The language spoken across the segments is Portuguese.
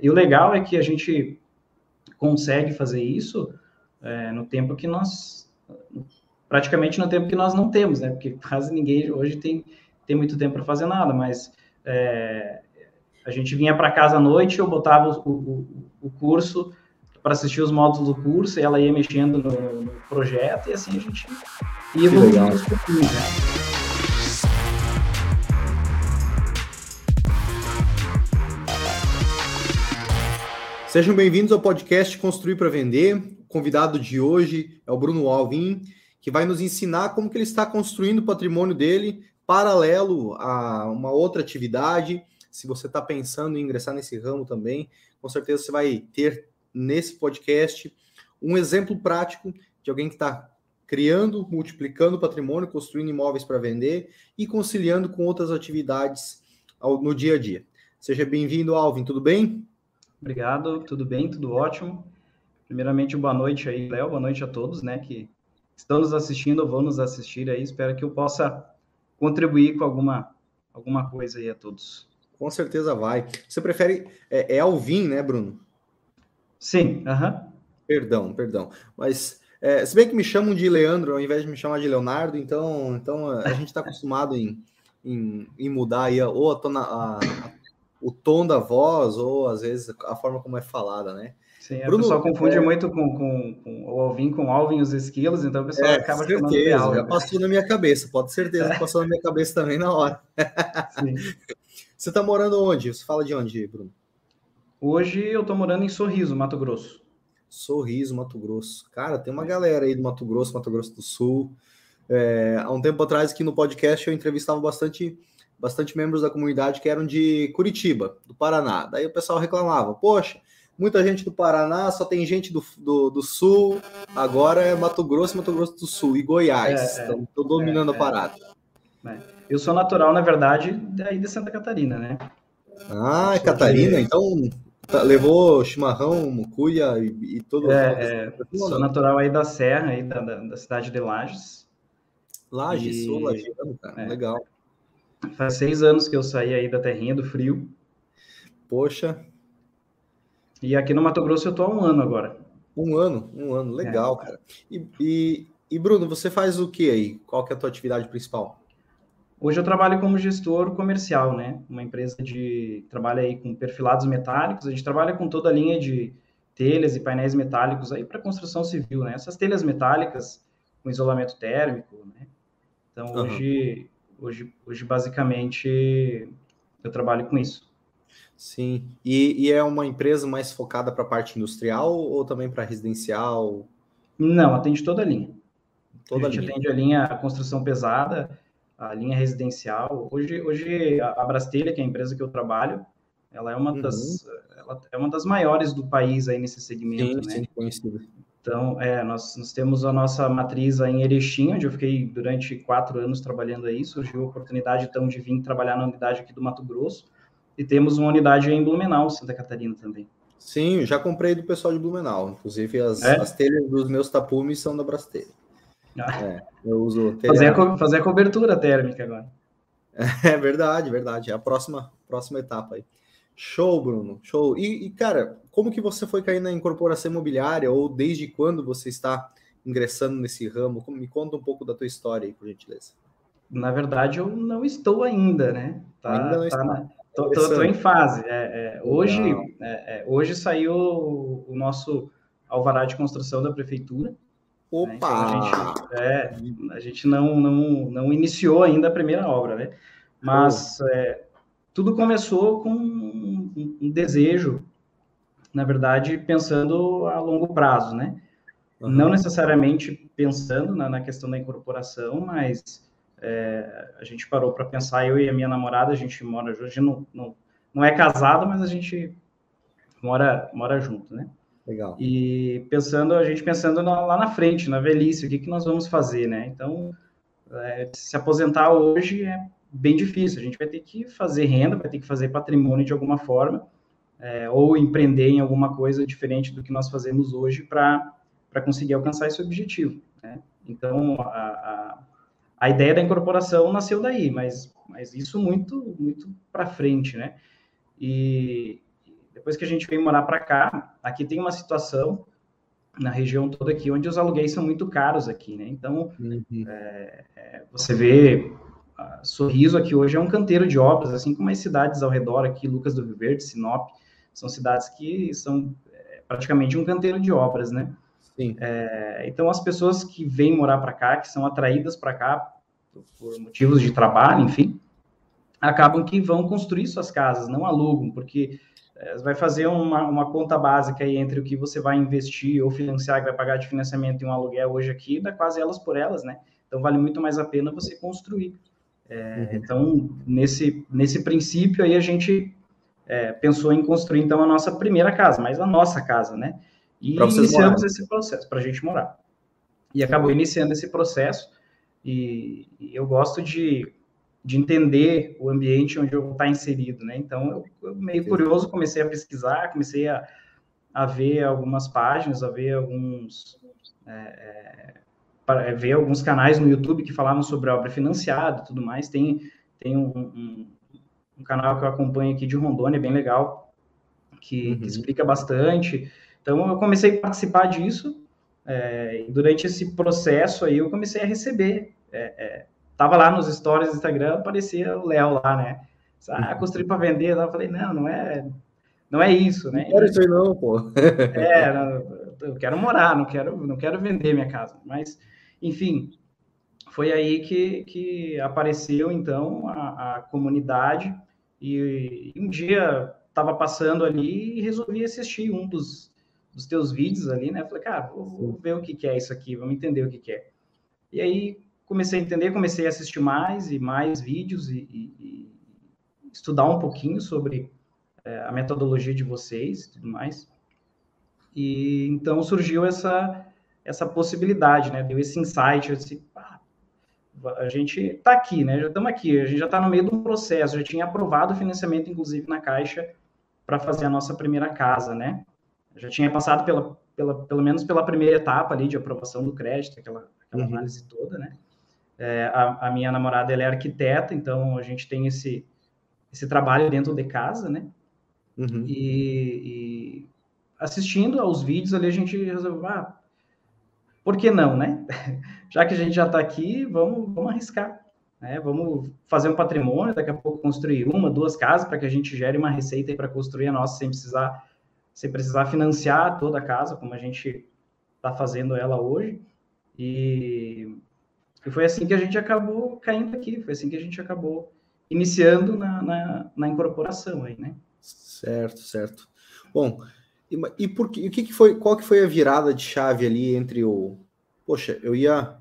e o legal é que a gente consegue fazer isso é, no tempo que nós praticamente no tempo que nós não temos, né? Porque quase ninguém hoje tem, tem muito tempo para fazer nada, mas é, a gente vinha para casa à noite, eu botava o, o, o curso para assistir os módulos do curso, e ela ia mexendo no, no projeto, e assim a gente ia evoluindo Sejam bem-vindos ao podcast Construir para Vender. O convidado de hoje é o Bruno Alvin, que vai nos ensinar como que ele está construindo o patrimônio dele paralelo a uma outra atividade. Se você está pensando em ingressar nesse ramo também, com certeza você vai ter nesse podcast um exemplo prático de alguém que está criando, multiplicando patrimônio, construindo imóveis para vender e conciliando com outras atividades no dia a dia. Seja bem-vindo, Alvin, tudo bem? Obrigado, tudo bem, tudo ótimo. Primeiramente, boa noite aí, Léo, boa noite a todos, né, que estão nos assistindo ou vão nos assistir aí. Espero que eu possa contribuir com alguma, alguma coisa aí a todos. Com certeza vai. Você prefere, é, é Alvin, né, Bruno? Sim, aham. Uh -huh. Perdão, perdão. Mas, é, se bem que me chamam de Leandro ao invés de me chamar de Leonardo, então, então a gente está acostumado em, em, em, mudar aí ou a, tona, a, a o tom da voz ou às vezes a forma como é falada, né? Sim, Bruno, a pessoa confunde é... muito com, com, com, o Alvin com Alvin e os esquilos, então a pessoa é, acaba certeza, chamando de Alvin. Já passou na minha cabeça, pode certeza que passou na minha cabeça também na hora. Sim. Você está morando onde? Você fala de onde, Bruno? Hoje eu estou morando em Sorriso, Mato Grosso. Sorriso, Mato Grosso. Cara, tem uma galera aí do Mato Grosso, Mato Grosso do Sul. É, há um tempo atrás aqui no podcast eu entrevistava bastante bastante membros da comunidade que eram de Curitiba, do Paraná. Daí o pessoal reclamava: Poxa, muita gente do Paraná, só tem gente do, do, do Sul, agora é Mato Grosso, Mato Grosso do Sul e Goiás. É, então, estou dominando é, a parada. É. Eu sou natural, na verdade, daí de Santa Catarina, né? Ah, é Catarina? De... Então tá, levou chimarrão, mucuia e, e tudo. É, é sou natural aí da Serra, aí da, da, da cidade de Lages. Lages, e... sou lagiano, cara. É. Legal. Faz seis anos que eu saí aí da terrinha do frio. Poxa. E aqui no Mato Grosso eu tô há um ano agora. Um ano, um ano, legal, é. cara. E, e, e, Bruno, você faz o que aí? Qual que é a tua atividade principal? Hoje eu trabalho como gestor comercial, né? Uma empresa de trabalha aí com perfilados metálicos. A gente trabalha com toda a linha de telhas e painéis metálicos aí para construção civil, né? Essas telhas metálicas com isolamento térmico, né? Então hoje Hoje, hoje basicamente, eu trabalho com isso. Sim. E, e é uma empresa mais focada para a parte industrial ou também para residencial? Não, atende toda a linha. Toda a gente linha. atende a linha a construção pesada, a linha residencial. Hoje, hoje a Brastelha, que é a empresa que eu trabalho, ela é uma uhum. das ela é uma das maiores do país aí nesse segmento, sim, né? Sim, conhecida. Então, é, nós, nós temos a nossa matriz em Erechim, onde eu fiquei durante quatro anos trabalhando aí. Surgiu a oportunidade, então, de vir trabalhar na unidade aqui do Mato Grosso. E temos uma unidade em Blumenau, Santa Catarina também. Sim, já comprei do pessoal de Blumenau. Inclusive, as, é? as telhas dos meus tapumes são da Brastelha. Ah. É, eu uso fazer a, fazer a cobertura térmica agora. É verdade, verdade. É a próxima, próxima etapa aí. Show, Bruno, show. E, e, cara, como que você foi cair na incorporação imobiliária ou desde quando você está ingressando nesse ramo? Me conta um pouco da tua história aí, por gentileza. Na verdade, eu não estou ainda, né? Tá, ainda não tá na... tô, tô, tô, em fase. É, é, hoje, é, é, hoje saiu o nosso alvará de construção da prefeitura. Opa! Né? Então a gente, é, a gente não, não, não iniciou ainda a primeira obra, né? Mas é, tudo começou com um, um, desejo, na verdade, pensando a longo prazo, né? Uhum. Não necessariamente pensando na, na, questão da incorporação, mas é, a gente parou para pensar, eu e a minha namorada, a gente mora, gente não, não, não é casado, mas a gente mora, mora junto, né? Legal. E pensando, a gente pensando na, lá na frente, na velhice, o que, que nós vamos fazer, né? Então, é, se aposentar hoje é bem difícil. A gente vai ter que fazer renda, vai ter que fazer patrimônio de alguma forma, é, ou empreender em alguma coisa diferente do que nós fazemos hoje para conseguir alcançar esse objetivo. Né? Então, a, a, a, ideia da incorporação nasceu daí, mas, mas isso muito, muito para frente, né? E depois que a gente veio morar para cá, aqui tem uma situação na região toda aqui onde os aluguéis são muito caros aqui, né? Então, uhum. é, é, você vê Sorriso aqui hoje é um canteiro de obras, assim como as cidades ao redor aqui, Lucas do Rio Verde, Sinop, são cidades que são é, praticamente um canteiro de obras, né? Sim. É, então, as pessoas que vêm morar para cá, que são atraídas para cá por motivos de trabalho, enfim, acabam que vão construir suas casas, não alugam, porque é, vai fazer uma, uma, conta básica aí entre o que você vai investir ou financiar, que vai pagar de financiamento e um aluguel hoje aqui, dá quase elas por elas, né? Então, vale muito mais a pena você construir. É, uhum. Então, nesse, nesse princípio aí, a gente é, pensou em construir, então, a nossa primeira casa, mas a nossa casa, né? E iniciamos morar. esse processo para a gente morar. E acabou iniciando esse processo, e, e eu gosto de, de entender o ambiente onde eu vou estar inserido, né? Então, eu, eu meio curioso, comecei a pesquisar, comecei a, a ver algumas páginas, a ver alguns... É, é é, ver alguns canais no YouTube que falavam sobre obra financiada e tudo mais. Tem, tem um, um, um, canal que eu acompanho aqui de Rondônia, bem legal, que, uhum. que explica bastante. Então, eu comecei a participar disso, é, e durante esse processo aí, eu comecei a receber. É, é, tava lá nos stories do Instagram, aparecia o Léo lá, né? Ah, construí para vender. Eu falei, não, não é, não é isso, né? Não quero isso aí não, pô. é, eu quero morar, não quero, não quero vender minha casa. Mas enfim, foi aí que, que apareceu, então, a, a comunidade, e, e, um dia estava passando ali e resolvi assistir um dos, dos teus vídeos ali, né? Falei, cara, vou, vou, ver o que, que é isso aqui, vamos entender o que, que é. E aí comecei a entender, comecei a assistir mais e mais vídeos e, e, e estudar um pouquinho sobre é, a metodologia de vocês e tudo mais. E então surgiu essa essa possibilidade, né? Deu esse insight, eu disse, ah, a gente está aqui, né? Já estamos aqui, a gente já está no meio um processo, já tinha aprovado o financiamento, inclusive, na Caixa, para fazer a nossa primeira casa, né? Já tinha passado pela, pela, pelo menos pela primeira etapa ali de aprovação do crédito, aquela, aquela uhum. análise toda, né? É, a, a, minha namorada, ela é arquiteta, então a gente tem esse, esse trabalho dentro de casa, né? Uhum. E, e, assistindo aos vídeos ali, a gente resolveu, ah, por que não, né? Já que a gente já está aqui, vamos, vamos arriscar. Né? Vamos fazer um patrimônio, daqui a pouco construir uma, duas casas para que a gente gere uma receita para construir a nossa sem precisar, sem precisar financiar toda a casa, como a gente está fazendo ela hoje. E, e, foi assim que a gente acabou caindo aqui, foi assim que a gente acabou iniciando na, na, na incorporação aí, né? Certo, certo. Bom, e, e por que, o que, que foi? Qual que foi a virada de chave ali entre o poxa, eu ia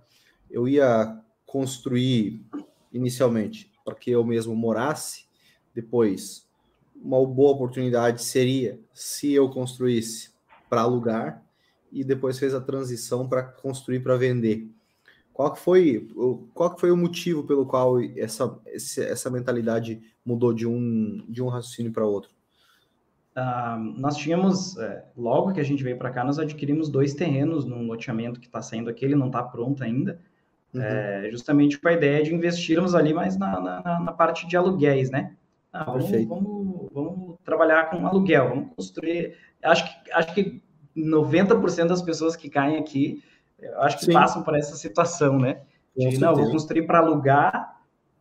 eu ia construir inicialmente para que eu mesmo morasse, depois uma boa oportunidade seria se eu construísse para alugar e depois fez a transição para construir para vender. Qual que foi qual que foi o motivo pelo qual essa essa mentalidade mudou de um de um raciocínio para outro? Nós tínhamos, é, logo que a gente veio para cá, nós adquirimos dois terrenos num loteamento que está saindo aqui, ele não está pronto ainda, uhum. é, justamente com a ideia de investirmos ali mais na, na, na parte de aluguéis, né? Ah, vamos, vamos, vamos, trabalhar com aluguel, vamos construir. Acho que, acho que 90% das pessoas que caem aqui, acho que Sim. passam por essa situação, né? De, não, vou construir para alugar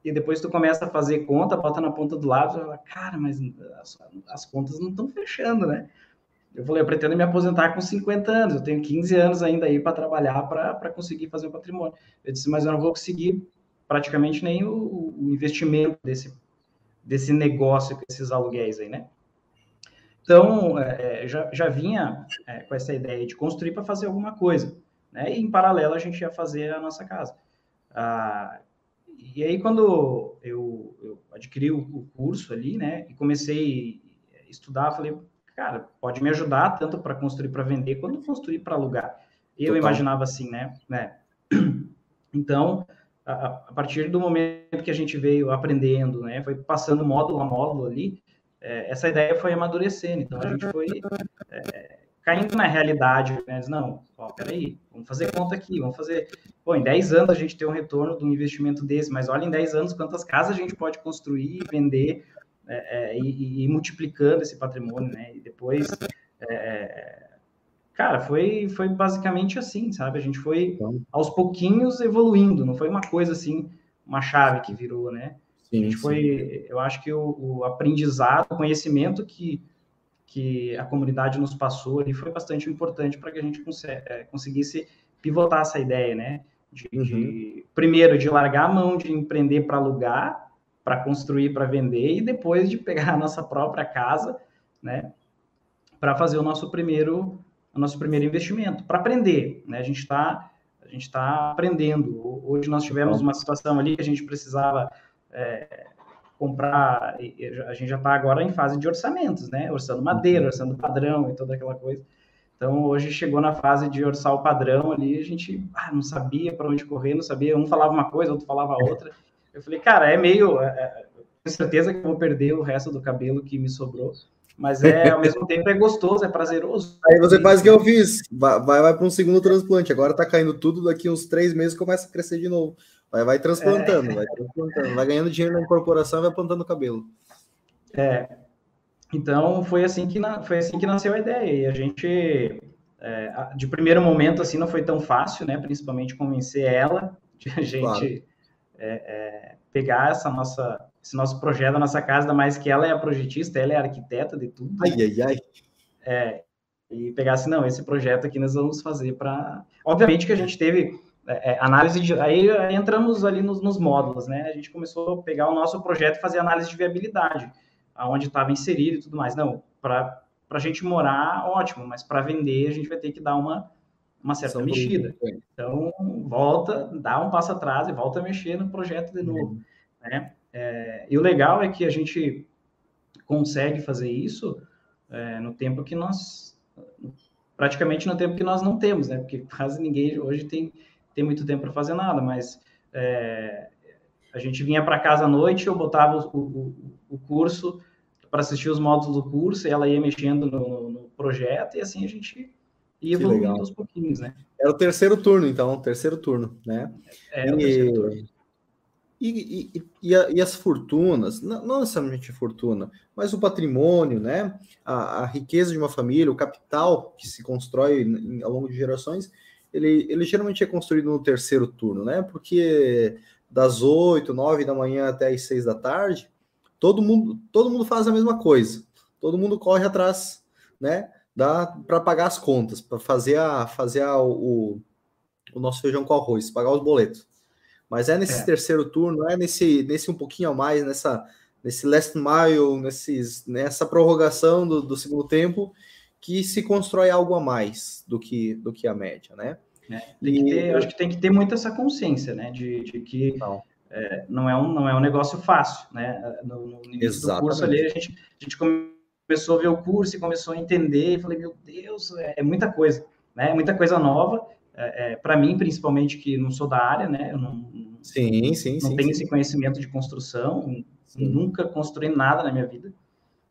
e depois tu começa a fazer conta, bota na ponta do e fala, cara, mas as, as contas não estão fechando, né? Eu falei, eu pretendo me aposentar com 50 anos, eu tenho 15 anos ainda aí para trabalhar para conseguir fazer o patrimônio. Eu disse, mas eu não vou conseguir praticamente nem o, o investimento desse, desse negócio com esses aluguéis aí, né? Então, é, é já, já vinha é, com essa ideia de construir para fazer alguma coisa, né? E em paralelo a gente ia fazer a nossa casa. Ah, e aí, quando eu, eu adquiri o, o, curso ali, né, e comecei a estudar, falei, cara, pode me ajudar tanto para construir para vender quanto construir para alugar. Eu Total. imaginava assim, né? né? Então, a, a, partir do momento que a gente veio aprendendo, né, foi passando módulo a módulo ali, é, essa ideia foi amadurecendo. Então, a gente foi é, caindo na realidade, né? Não, ó, peraí, vamos fazer conta aqui, vamos fazer. Pô, em 10 anos a gente tem um retorno de um investimento desse, mas olha em 10 anos quantas casas a gente pode construir e vender é, é, e, e, multiplicando esse patrimônio, né? E depois, é, é, cara, foi, foi basicamente assim, sabe? A gente foi então. aos pouquinhos evoluindo, não foi uma coisa assim, uma chave que virou, né? Sim, a gente sim. foi, eu acho que o, o aprendizado, o conhecimento que que a comunidade nos passou ali foi bastante importante para que a gente é, conseguisse pivotar essa ideia, né? De, uhum. de, primeiro, de largar a mão de empreender para alugar, para construir, para vender, e depois de pegar a nossa própria casa, né? Para fazer o nosso primeiro, o nosso primeiro investimento, para aprender, né? A gente está a gente está aprendendo. Hoje nós tivemos uma situação ali que a gente precisava é, comprar, a gente já está agora em fase de orçamentos, né? Orçando madeira, uhum. orçando padrão e toda aquela coisa. Então, hoje chegou na fase de orçar o padrão ali, a gente ah, não sabia para onde correr, não sabia, um falava uma coisa, outro falava outra. Eu falei, cara, é meio. É, é, tenho certeza que vou perder o resto do cabelo que me sobrou, mas é ao mesmo tempo é gostoso, é prazeroso. Aí você faz o que eu fiz, vai, vai, vai para um segundo transplante. Agora tá caindo tudo, daqui uns três meses começa a crescer de novo. Vai, vai transplantando, é. vai transplantando, vai ganhando dinheiro na incorporação e vai plantando cabelo. É. Então foi assim que na, foi assim que nasceu a ideia. E a gente é, de primeiro momento assim não foi tão fácil, né? Principalmente convencer ela de a gente claro. é, é, pegar essa nossa esse nosso projeto, a nossa casa, mais que ela é a projetista, ela é a arquiteta de tudo. Ai, ai, ai. É, e pegar assim, não, esse projeto aqui nós vamos fazer para. Obviamente que a gente teve é, é, análise de. Aí, aí entramos ali nos, nos, módulos, né? A gente começou a pegar o nosso projeto e fazer análise de viabilidade, aonde estava inserido e tudo mais. Não, para a gente morar, ótimo, mas para vender a gente vai ter que dar uma, uma certa mexida. Então, volta, dá um passo atrás e volta a mexer no projeto de novo. Uhum. Né? É, e o legal é que a gente consegue fazer isso é, no tempo que nós. Praticamente no tempo que nós não temos, né? Porque quase ninguém hoje tem tem muito tempo para fazer nada, mas é, a gente vinha para casa à noite, eu botava o, o, o curso para assistir os módulos do curso, e ela ia mexendo no, no projeto, e assim a gente ia evoluindo aos pouquinhos, né? Era o terceiro turno, então, terceiro turno, né? É, o terceiro turno. E, e, e, a, e, as fortunas, não, não necessariamente fortuna, mas o patrimônio, né? A, a, riqueza de uma família, o capital que se constrói ao longo de gerações, ele, ele geralmente é construído no terceiro turno, né? Porque das 8, 9 da manhã até as 6 da tarde, todo mundo, todo mundo faz a mesma coisa. Todo mundo corre atrás, né? Para pagar as contas, para fazer, a, fazer a, o, o nosso feijão com arroz, pagar os boletos. Mas é nesse é. terceiro turno, é nesse, nesse um pouquinho a mais, nessa, nesse last mile, nesses, nessa prorrogação do, do segundo tempo, que se constrói algo a mais do que, do que a média, né? É, tem que ter, acho que tem que ter muito essa consciência, né? De, de que não. É, não, é um, não é um negócio fácil, né? No, no início Exatamente. do curso ali, a gente, a gente começou a ver o curso e começou a entender, e falei, meu Deus, é, é muita coisa, né? É muita coisa nova, é, é para mim, principalmente, que não sou da área, né? Eu não, sim, sim, não sim, tenho sim. esse conhecimento de construção, sim. nunca construí nada na minha vida.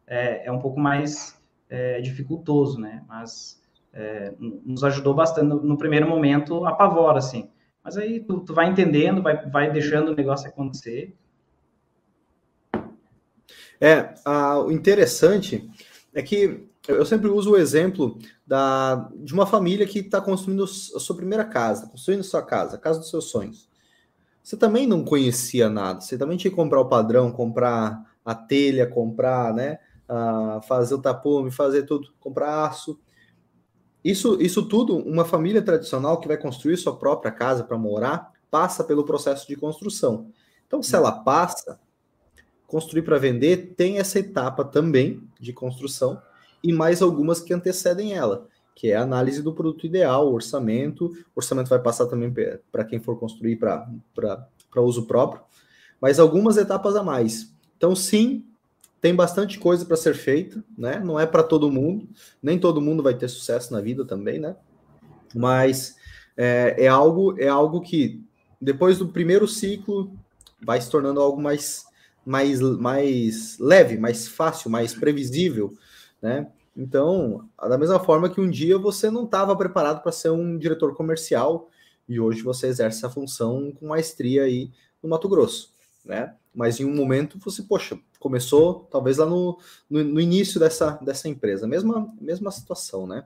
É, é um pouco mais é, dificultoso, né? Mas é, nos ajudou bastante no, no, primeiro momento, apavora, assim. Mas aí tu, tu vai entendendo, vai, vai deixando o negócio acontecer. É, a, o interessante é que eu sempre uso o exemplo da, de uma família que está construindo a sua primeira casa, construindo sua casa, a casa dos seus sonhos. Você também não conhecia nada, você também tinha que comprar o padrão, comprar a telha, comprar, né? Uh, fazer o tapume, fazer tudo, comprar aço. Isso, isso tudo, uma família tradicional que vai construir sua própria casa para morar, passa pelo processo de construção. Então, se ela passa, construir para vender tem essa etapa também de construção e mais algumas que antecedem ela, que é a análise do produto ideal, o orçamento. O orçamento vai passar também para quem for construir para uso próprio, mas algumas etapas a mais. Então, sim, tem bastante coisa para ser feita, né? Não é para todo mundo, nem todo mundo vai ter sucesso na vida também, né? Mas é, é, algo é algo que depois do primeiro ciclo vai se tornando algo mais mais mais leve, mais fácil, mais previsível, né? Então, da mesma forma que um dia você não estava preparado para ser um diretor comercial e hoje você exerce essa função com maestria aí no Mato Grosso. Né? Mas em um momento você, poxa, começou talvez lá no, no, no início dessa, dessa empresa, mesma, mesma situação, né?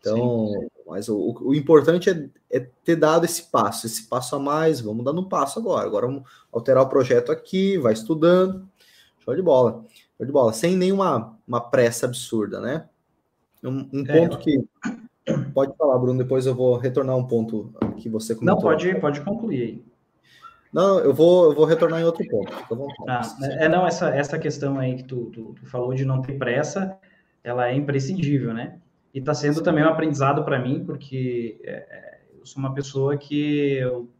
Então, Sim. mas o, o importante é, é, ter dado esse passo, esse passo a mais, vamos dando um passo agora. Agora vamos alterar o projeto aqui, vai estudando. Show de bola. Show de bola. Sem nenhuma uma pressa absurda, né? Um, um é, ponto que. Pode falar, Bruno, depois eu vou retornar um ponto que você comentou. Não, pode, pode concluir aí. Não, eu vou, eu vou retornar em outro ponto. Fica Ah, é, não, essa, essa questão aí que tu, tu, tu, falou de não ter pressa, ela é imprescindível, né? E está sendo também um aprendizado para mim, porque é, é, eu sou uma pessoa que eu,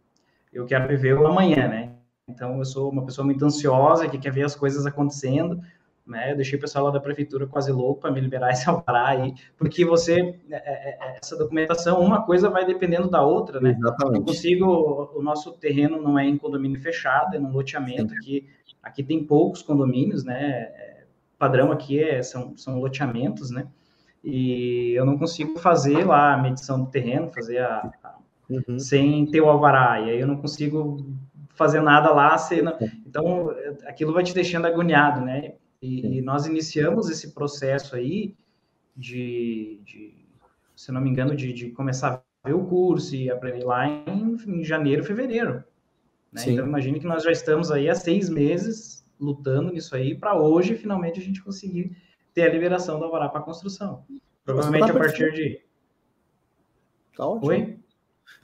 eu quero viver o amanhã, né? Então, eu sou uma pessoa muito ansiosa, que quer ver as coisas acontecendo, né? Eu deixei o pessoal lá da prefeitura quase louco para me liberar esse alvará aí, porque você, é, é, é, essa documentação, uma coisa vai dependendo da outra, né? Exatamente. Eu consigo, o nosso terreno não é em condomínio fechado, é num loteamento, aqui, aqui tem poucos condomínios, né? Padrão aqui é, são, são loteamentos, né? E eu não consigo fazer lá a medição do terreno, fazer a, a uhum. sem ter o alvará, e aí eu não consigo fazer nada lá, cena. então aquilo vai te deixando agoniado, né? E, e, nós iniciamos esse processo aí de, de se não me engano, de, de, começar a ver o curso e aprender lá em, em janeiro, fevereiro. Né? Então imagine que nós já estamos aí há seis meses lutando nisso aí para hoje finalmente a gente conseguir ter a liberação do alvará para construção. Provavelmente tá a partir de. Tá ótimo. Oi?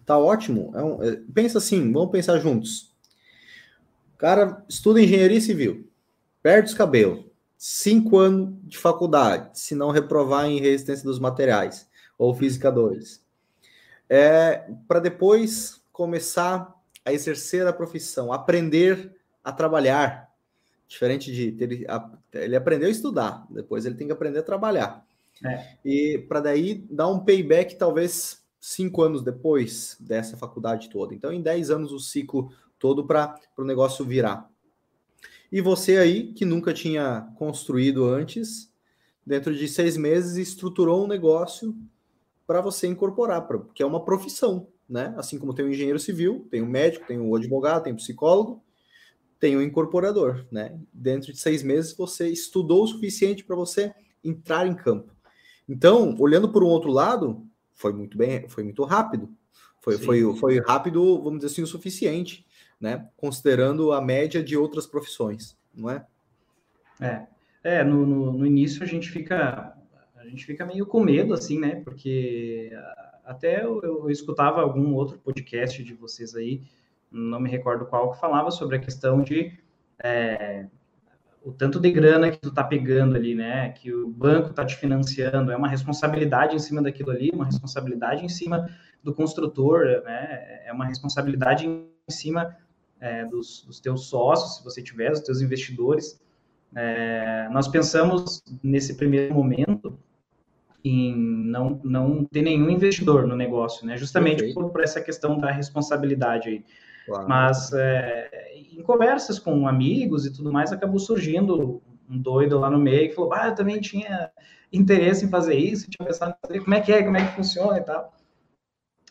Tá ótimo. É um, é, pensa assim, vamos pensar juntos cara estuda engenharia civil, perde os cabelos, cinco anos de faculdade, se não reprovar em resistência dos materiais, ou física 2. É, para depois começar a exercer a profissão, aprender a trabalhar. Diferente de ter, ele aprendeu a estudar, depois ele tem que aprender a trabalhar. É. E para daí dar um payback, talvez cinco anos depois dessa faculdade toda. Então, em dez anos, o ciclo todo para o negócio virar. E você aí, que nunca tinha construído antes, dentro de seis meses, estruturou um negócio para você incorporar, pra, que é uma profissão, né? Assim como tem o engenheiro civil, tem o médico, tem o advogado, tem o psicólogo, tem o incorporador, né? Dentro de seis meses você estudou o suficiente para você entrar em campo. Então, olhando por um outro lado, foi muito bem, foi muito rápido. Foi, foi, foi rápido, vamos dizer assim, o suficiente né? Considerando a média de outras profissões, não é? É, é no, no, no início a gente fica a gente fica meio com medo, assim, né? Porque até eu, eu, escutava algum outro podcast de vocês aí, não me recordo qual, que falava sobre a questão de é, o tanto de grana que tu tá pegando ali, né? Que o banco tá te financiando, é uma responsabilidade em cima daquilo ali, uma responsabilidade em cima do construtor, né? É uma responsabilidade em cima é, dos, dos, teus sócios, se você tiver, dos teus investidores. É, nós pensamos nesse primeiro momento em não, não ter nenhum investidor no negócio, né? Justamente por, por, essa questão da responsabilidade aí. Claro. Mas é, em conversas com amigos e tudo mais, acabou surgindo um doido lá no meio que falou: Ah, eu também tinha interesse em fazer isso, tinha pensado em fazer, como é que é, como é que funciona e tal.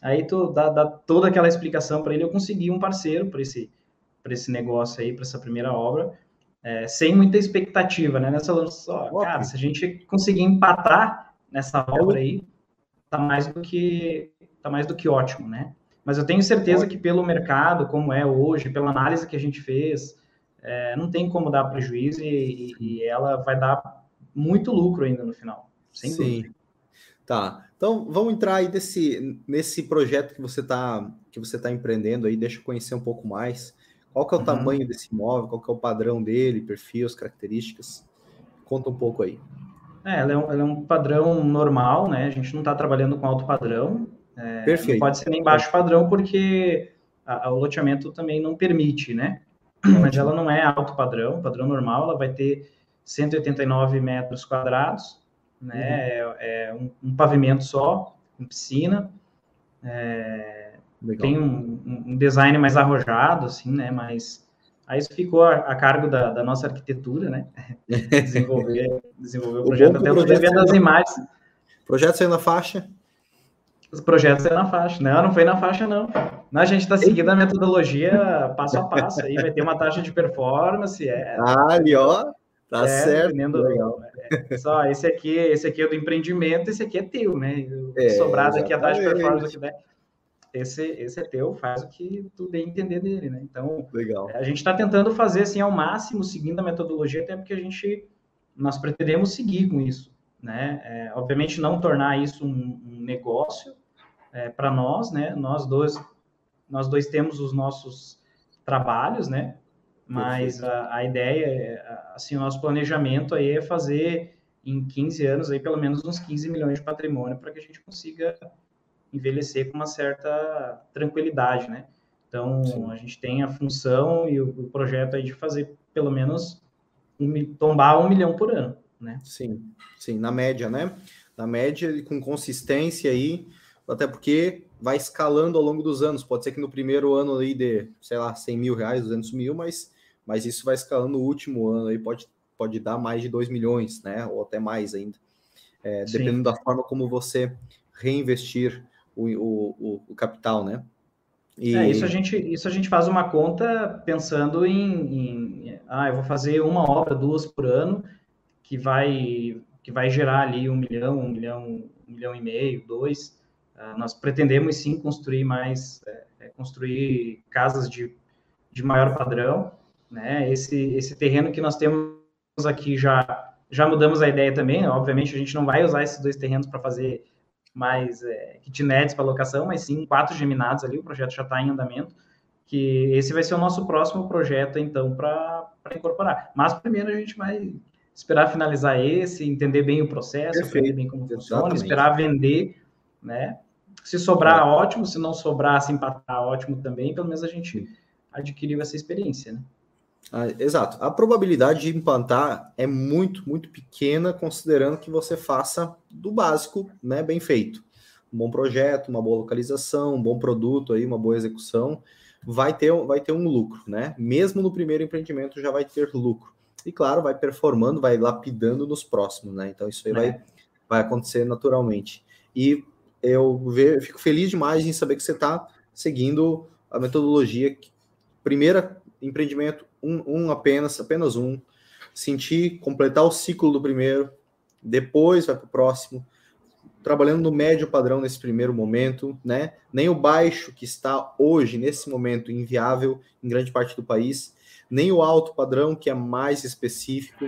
Aí tu dá, dá toda aquela explicação para ele, eu consegui um parceiro para esse para esse negócio aí, para essa primeira obra, é, sem muita expectativa, né? Nessa só, cara, se a gente conseguir empatar nessa obra aí, tá mais do que tá mais do que ótimo, né? Mas eu tenho certeza que pelo mercado, como é hoje, pela análise que a gente fez, é, não tem como dar prejuízo e, e, ela vai dar muito lucro ainda no final, sem Sim. dúvida. Tá. Então vamos entrar aí desse, nesse projeto que você está que você tá empreendendo aí, deixa eu conhecer um pouco mais. Qual que é o uhum. tamanho desse imóvel? Qual que é o padrão dele, perfil, as características? Conta um pouco aí. É, ela é um, ela é um padrão normal, né? A gente não está trabalhando com alto padrão. É, Perfeito. Não pode ser nem baixo padrão, porque a, a, o loteamento também não permite, né? Mas ela não é alto padrão, padrão normal, ela vai ter 189 metros quadrados, né? Uhum. É, é um, um, pavimento só, com piscina. É. Tem um, um, design mais arrojado, assim, né? Mas aí isso ficou a, a cargo da, da, nossa arquitetura, né? desenvolver, desenvolver o, o projeto. Até eu tô devendo as imagens. Projeto saiu na faixa? Os projetos é na faixa. Não, não foi na faixa, não. não a gente está seguindo a metodologia passo a passo. Aí vai ter uma taxa de performance. É, ah, ali, ó. Tá é, certo. Legal. É, só esse aqui, esse aqui é do empreendimento, esse aqui é teu, né? É, sobrado aqui a taxa de performance aqui, né? Esse, esse é teu, faz o que tu dê entender dele, né? Então, legal. a gente está tentando fazer assim ao máximo, seguindo a metodologia, até porque a gente nós pretendemos seguir com isso, né? É, obviamente não tornar isso um, um negócio é, para nós, né? Nós dois, nós dois temos os nossos trabalhos, né? Mas a, a, ideia, é, assim, o nosso planejamento aí é fazer em 15 anos aí pelo menos uns 15 milhões de patrimônio para que a gente consiga envelhecer com uma certa tranquilidade, né? Então, Sim. a gente tem a função e o, o, projeto aí de fazer pelo menos um, tombar um milhão por ano, né? Sim, sim, na média, né? Na média, com consistência aí, até porque vai escalando ao longo dos anos. Pode ser que no primeiro ano aí de, sei lá, 100 mil reais, 200 mil, mas mas isso vai escalando no último ano aí, pode, pode dar mais de 2 milhões, né? Ou até mais ainda. É, dependendo da forma como você reinvestir o, o, o capital, né? E... É, isso, a gente, isso a gente faz uma conta pensando em, em, ah, eu vou fazer uma obra, duas por ano, que vai, que vai gerar ali um milhão, um milhão, um milhão e meio, dois. Uh, nós pretendemos sim construir mais, é, é, construir casas de, de maior padrão, né? Esse, esse terreno que nós temos aqui já, já mudamos a ideia também. Né? Obviamente, a gente não vai usar esses dois terrenos para fazer mais é, kitnets para locação, mas sim quatro geminados ali. O projeto já está em andamento. Que esse vai ser o nosso próximo projeto, então, para incorporar. Mas primeiro a gente vai esperar finalizar esse, entender bem o processo, Perfeito. entender bem como funciona, Exatamente. esperar vender, né? Se sobrar, é. ótimo. Se não sobrar, se empatar, ótimo também. Pelo menos a gente adquiriu essa experiência, né? Ah, exato. A probabilidade de implantar é muito, muito pequena, considerando que você faça do básico, né, bem feito. Um bom projeto, uma boa localização, um bom produto aí, uma boa execução, vai ter, vai ter um lucro, né? Mesmo no primeiro empreendimento já vai ter lucro. E claro, vai performando, vai lapidando nos próximos, né? Então isso aí é. vai, vai acontecer naturalmente. E eu ve, fico feliz demais em saber que você está seguindo a metodologia. Primeira empreendimento, um, um apenas, apenas um, sentir, completar o ciclo do primeiro, depois vai para o próximo, trabalhando no médio padrão nesse primeiro momento, né? Nem o baixo que está hoje, nesse momento, inviável em grande parte do país, nem o alto padrão, que é mais específico.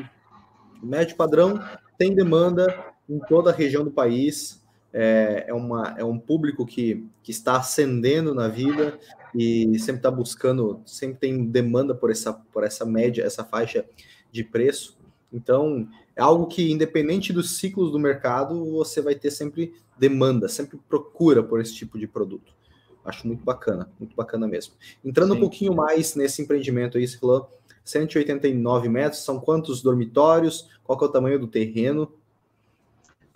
O médio padrão tem demanda em toda a região do país, é, é, uma, é um público que, que está ascendendo na vida, e sempre está buscando, sempre tem demanda por essa, por essa média, essa faixa de preço. Então, é algo que, independente dos ciclos do mercado, você vai ter sempre demanda, sempre procura por esse tipo de produto. Acho muito bacana, muito bacana mesmo. Entrando Sim. um pouquinho mais nesse empreendimento aí, você falou 189 metros, são quantos dormitórios? Qual é o tamanho do terreno?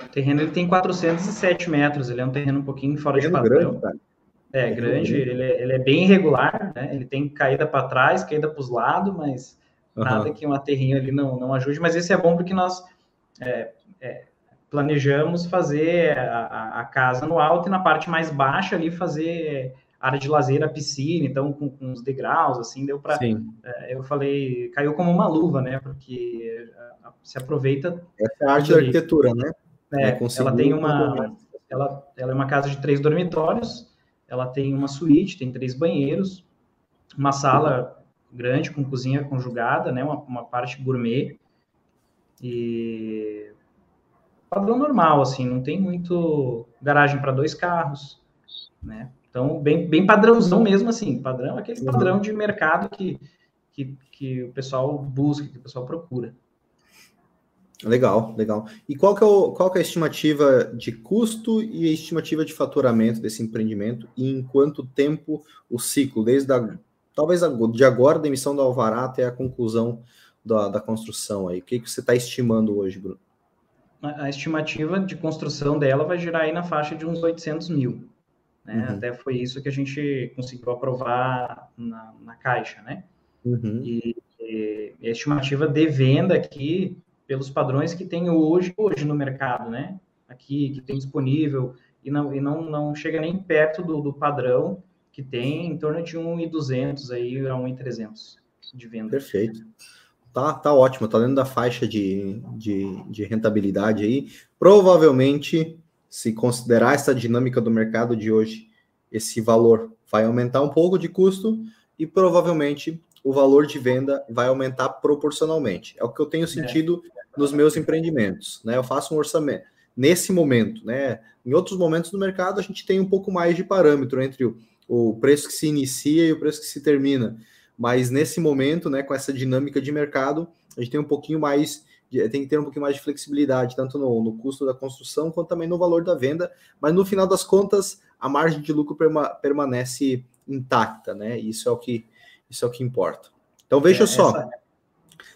O terreno ele tem 407 metros, ele é um terreno um pouquinho fora terreno de padrão. Grande, é, grande, ele é, ele é bem irregular, né? Ele tem caída para trás, caída para os lados, mas uhum. nada que um aterrinho ali não, não ajude. Mas esse é bom porque nós é, é, planejamos fazer a, a, casa no alto e na parte mais baixa ali fazer área de lazer, a piscina, então com, com os degraus, assim, deu para. É, eu falei, caiu como uma luva, né? Porque se aproveita. Essa é a arte da arquitetura, né? É, é ela tem uma. Ela, ela é uma casa de três dormitórios ela tem uma suíte, tem três banheiros, uma sala grande com cozinha conjugada, né, uma, uma parte gourmet e padrão normal, assim, não tem muito garagem para dois carros, né? Então, bem, bem padrãozão mesmo, assim, padrão, aquele padrão de mercado que, que, que o pessoal busca, que o pessoal procura. Legal, legal. E qual que, é o, qual que é a estimativa de custo e a estimativa de faturamento desse empreendimento e em quanto tempo o ciclo, desde a, talvez a, de agora da emissão do alvará até a conclusão da, da construção aí? O que, que você está estimando hoje, Bruno? A, a, estimativa de construção dela vai girar aí na faixa de uns 800 mil. Né? Uhum. Até foi isso que a gente conseguiu aprovar na, na caixa, né? Uhum. E, e a estimativa de venda aqui pelos padrões que tem hoje, hoje no mercado, né? Aqui, que tem disponível e não, e não, não chega nem perto do, do padrão que tem em torno de 1.200 aí a 1.300 de venda. Perfeito. Tá, tá ótimo, tá dentro da faixa de, de, de rentabilidade aí. Provavelmente, se considerar essa dinâmica do mercado de hoje, esse valor vai aumentar um pouco de custo e provavelmente o valor de venda vai aumentar proporcionalmente. É o que eu tenho é. sentido é. nos meus empreendimentos, né? Eu faço um orçamento nesse momento, né? Em outros momentos do mercado a gente tem um pouco mais de parâmetro entre o, o preço que se inicia e o preço que se termina. Mas nesse momento, né, com essa dinâmica de mercado, a gente tem um pouquinho mais, tem que ter um pouquinho mais de flexibilidade, tanto no, no custo da construção quanto também no valor da venda. Mas no final das contas, a margem de lucro perma, permanece intacta, né? Isso é o que isso é o que importa. Então veja é, só, essa...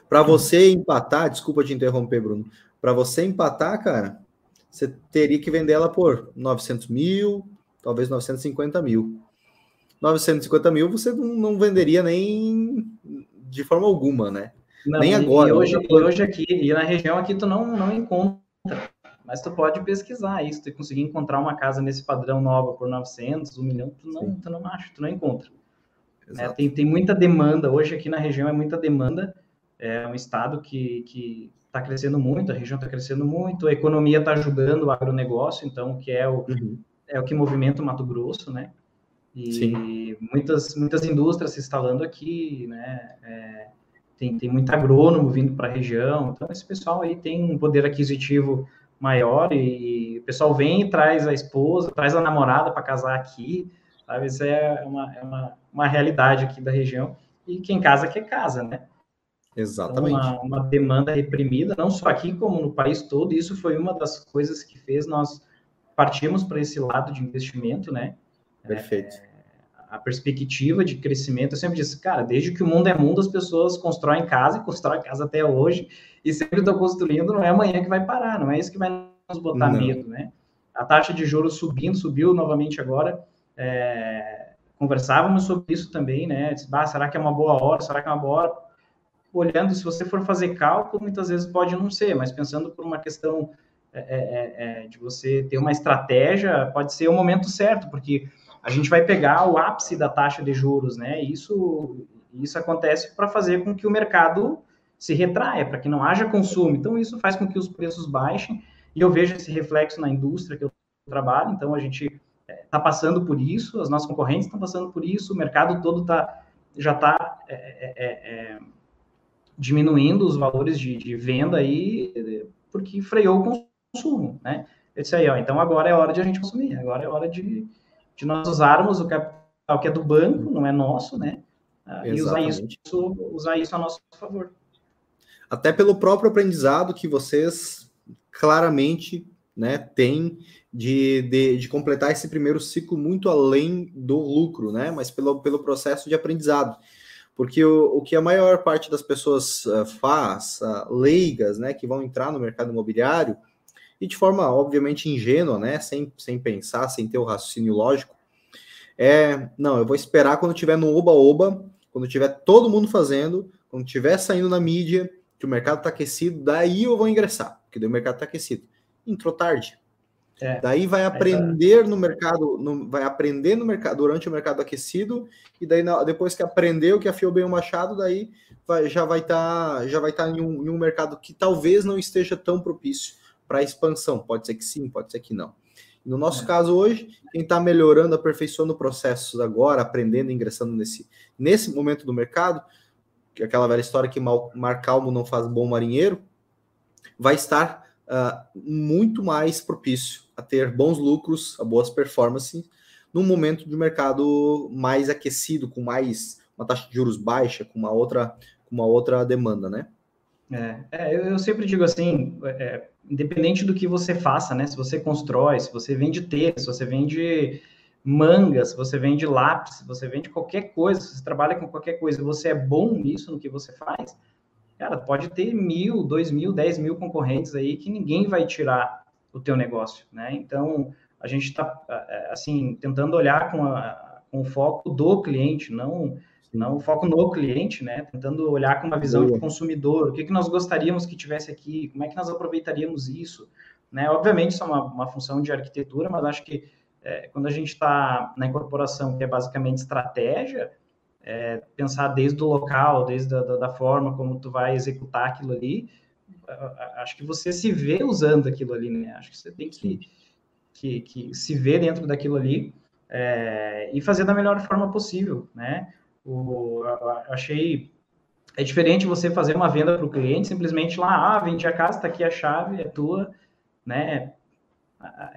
para você empatar, desculpa te interromper, Bruno, para você empatar, cara, você teria que vender ela por 900 mil, talvez 950 mil. 950 mil você não, venderia nem de forma alguma, né? Não, nem agora. E hoje, e hoje aqui, e na região aqui tu não, não encontra. Mas tu pode pesquisar isso, tu conseguir encontrar uma casa nesse padrão nova por 900, 1 milhão, tu não, tu não acha, tu não encontra. É, tem, tem muita demanda, hoje aqui na região é muita demanda, é um estado que, que está crescendo muito, a região está crescendo muito, a economia está ajudando o agronegócio, então, que é o, uhum. é o que movimenta o Mato Grosso, né? E Sim. muitas, muitas indústrias se instalando aqui, né? É, tem, tem muito agrônomo vindo para a região, então esse pessoal aí tem um poder aquisitivo maior e, e o pessoal vem e traz a esposa, traz a namorada para casar aqui, sabe? Isso é uma, é uma, uma realidade aqui da região e quem casa quer casa, né? Exatamente. Então, uma, uma, demanda reprimida, não só aqui como no país todo, isso foi uma das coisas que fez nós partirmos para esse lado de investimento, né? Perfeito. É, a perspectiva de crescimento, eu sempre disse, cara, desde que o mundo é mundo, as pessoas constroem casa e constroem casa até hoje, e sempre estão construindo, não é amanhã que vai parar, não é isso que vai nos botar não. medo, né? A taxa de juros subindo, subiu novamente agora, é, conversávamos sobre isso também, né? Disse, ah, será que é uma boa hora? Será que é uma boa hora? Olhando, se você for fazer cálculo, muitas vezes pode não ser, mas pensando por uma questão é, é, é, é de você ter uma estratégia, pode ser o momento certo, porque a gente vai pegar o ápice da taxa de juros, né? Isso, isso acontece para fazer com que o mercado se retraia, para que não haja consumo. Então, isso faz com que os preços baixem, e eu vejo esse reflexo na indústria que eu trabalho, então a gente está é, passando por isso, as nossas concorrentes estão passando por isso, o mercado todo tá, já está é, é, é, é, diminuindo os valores de, de, venda aí, porque freou o consumo, né? Eu disse aí, ó, então agora é hora de a gente consumir, agora é hora de, de nós usarmos o capital que é do banco, não é nosso, né? Ah, e usar isso, usar isso a nosso favor. Até pelo próprio aprendizado que vocês claramente né, têm de, de, de, completar esse primeiro ciclo muito além do lucro, né? Mas pelo, pelo processo de aprendizado. Porque o, o que a maior parte das pessoas uh, faz, uh, leigas, né, que vão entrar no mercado imobiliário, e de forma, obviamente, ingênua, né? Sem, sem pensar, sem ter o raciocínio lógico. É, não, eu vou esperar quando tiver no oba-oba, quando tiver todo mundo fazendo, quando tiver saindo na mídia, que o mercado está aquecido, daí eu vou ingressar, porque daí o mercado está aquecido. Entrou tarde. É, daí vai aprender no mercado, no, vai aprender no mercado durante o mercado aquecido, e daí depois que aprendeu que afiou bem o machado, daí vai, já vai estar tá, já vai estar tá em, um, em um mercado que talvez não esteja tão propício para expansão. Pode ser que sim, pode ser que não. No nosso é. caso hoje, quem está melhorando, aperfeiçoando processos agora, aprendendo, ingressando nesse, nesse momento do mercado, que é aquela velha história que mal, mar calmo não faz bom marinheiro, vai estar uh, muito mais propício a ter bons lucros, a boas performances, num momento de mercado mais aquecido, com mais uma taxa de juros baixa, com uma outra, uma outra demanda, né? É, é eu, eu, sempre digo assim, é, independente do que você faça, né? Se você constrói, se você vende tênis, se você vende manga, se você vende lápis, se você vende qualquer coisa, se você trabalha com qualquer coisa, você é bom nisso, no que você faz, cara, pode ter mil, dois mil, dez mil concorrentes aí que ninguém vai tirar o teu negócio, né? Então, a gente está, assim, tentando olhar com, a, com o foco do cliente, não não o foco no cliente, né? Tentando olhar com uma visão Boa. de consumidor, o que, que nós gostaríamos que tivesse aqui, como é que nós aproveitaríamos isso, Né? Obviamente, isso é uma, uma função de arquitetura, mas acho que é, quando a gente está na incorporação, que é basicamente estratégia, é, pensar desde o local, desde a, da, da, forma como tu vai executar aquilo ali, acho que você se vê usando aquilo ali, né? Acho que você tem que, que, que se ver dentro daquilo ali é, e fazer da melhor forma possível, né? O, achei é diferente você fazer uma venda para o cliente simplesmente lá, ah, vende a casa, está aqui a chave, é tua, né?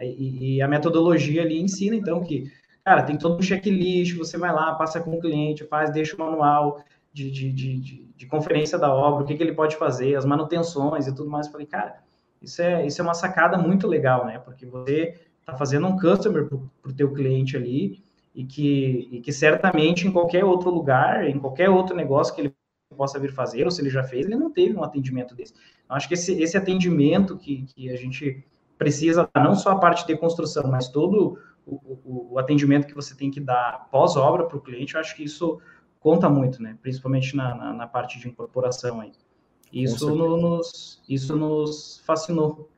E, e, a metodologia ali ensina, então, que, cara, tem todo um checklist, você vai lá, passa com o cliente, faz, deixa o manual de, de, de, de conferência da obra, o que, que ele pode fazer, as manutenções e tudo mais. Eu falei, cara, isso é, isso é uma sacada muito legal, né? Porque você está fazendo um customer para o teu cliente ali e que, e que certamente em qualquer outro lugar, em qualquer outro negócio que ele possa vir fazer, ou se ele já fez, ele não teve um atendimento desse. Então, acho que esse, esse atendimento que, que a gente precisa, não só a parte de construção, mas todo o, o, o atendimento que você tem que dar pós-obra para o cliente, eu acho que isso conta muito, né? Principalmente na, na, na parte de incorporação aí. Isso nos, isso nos fascinou.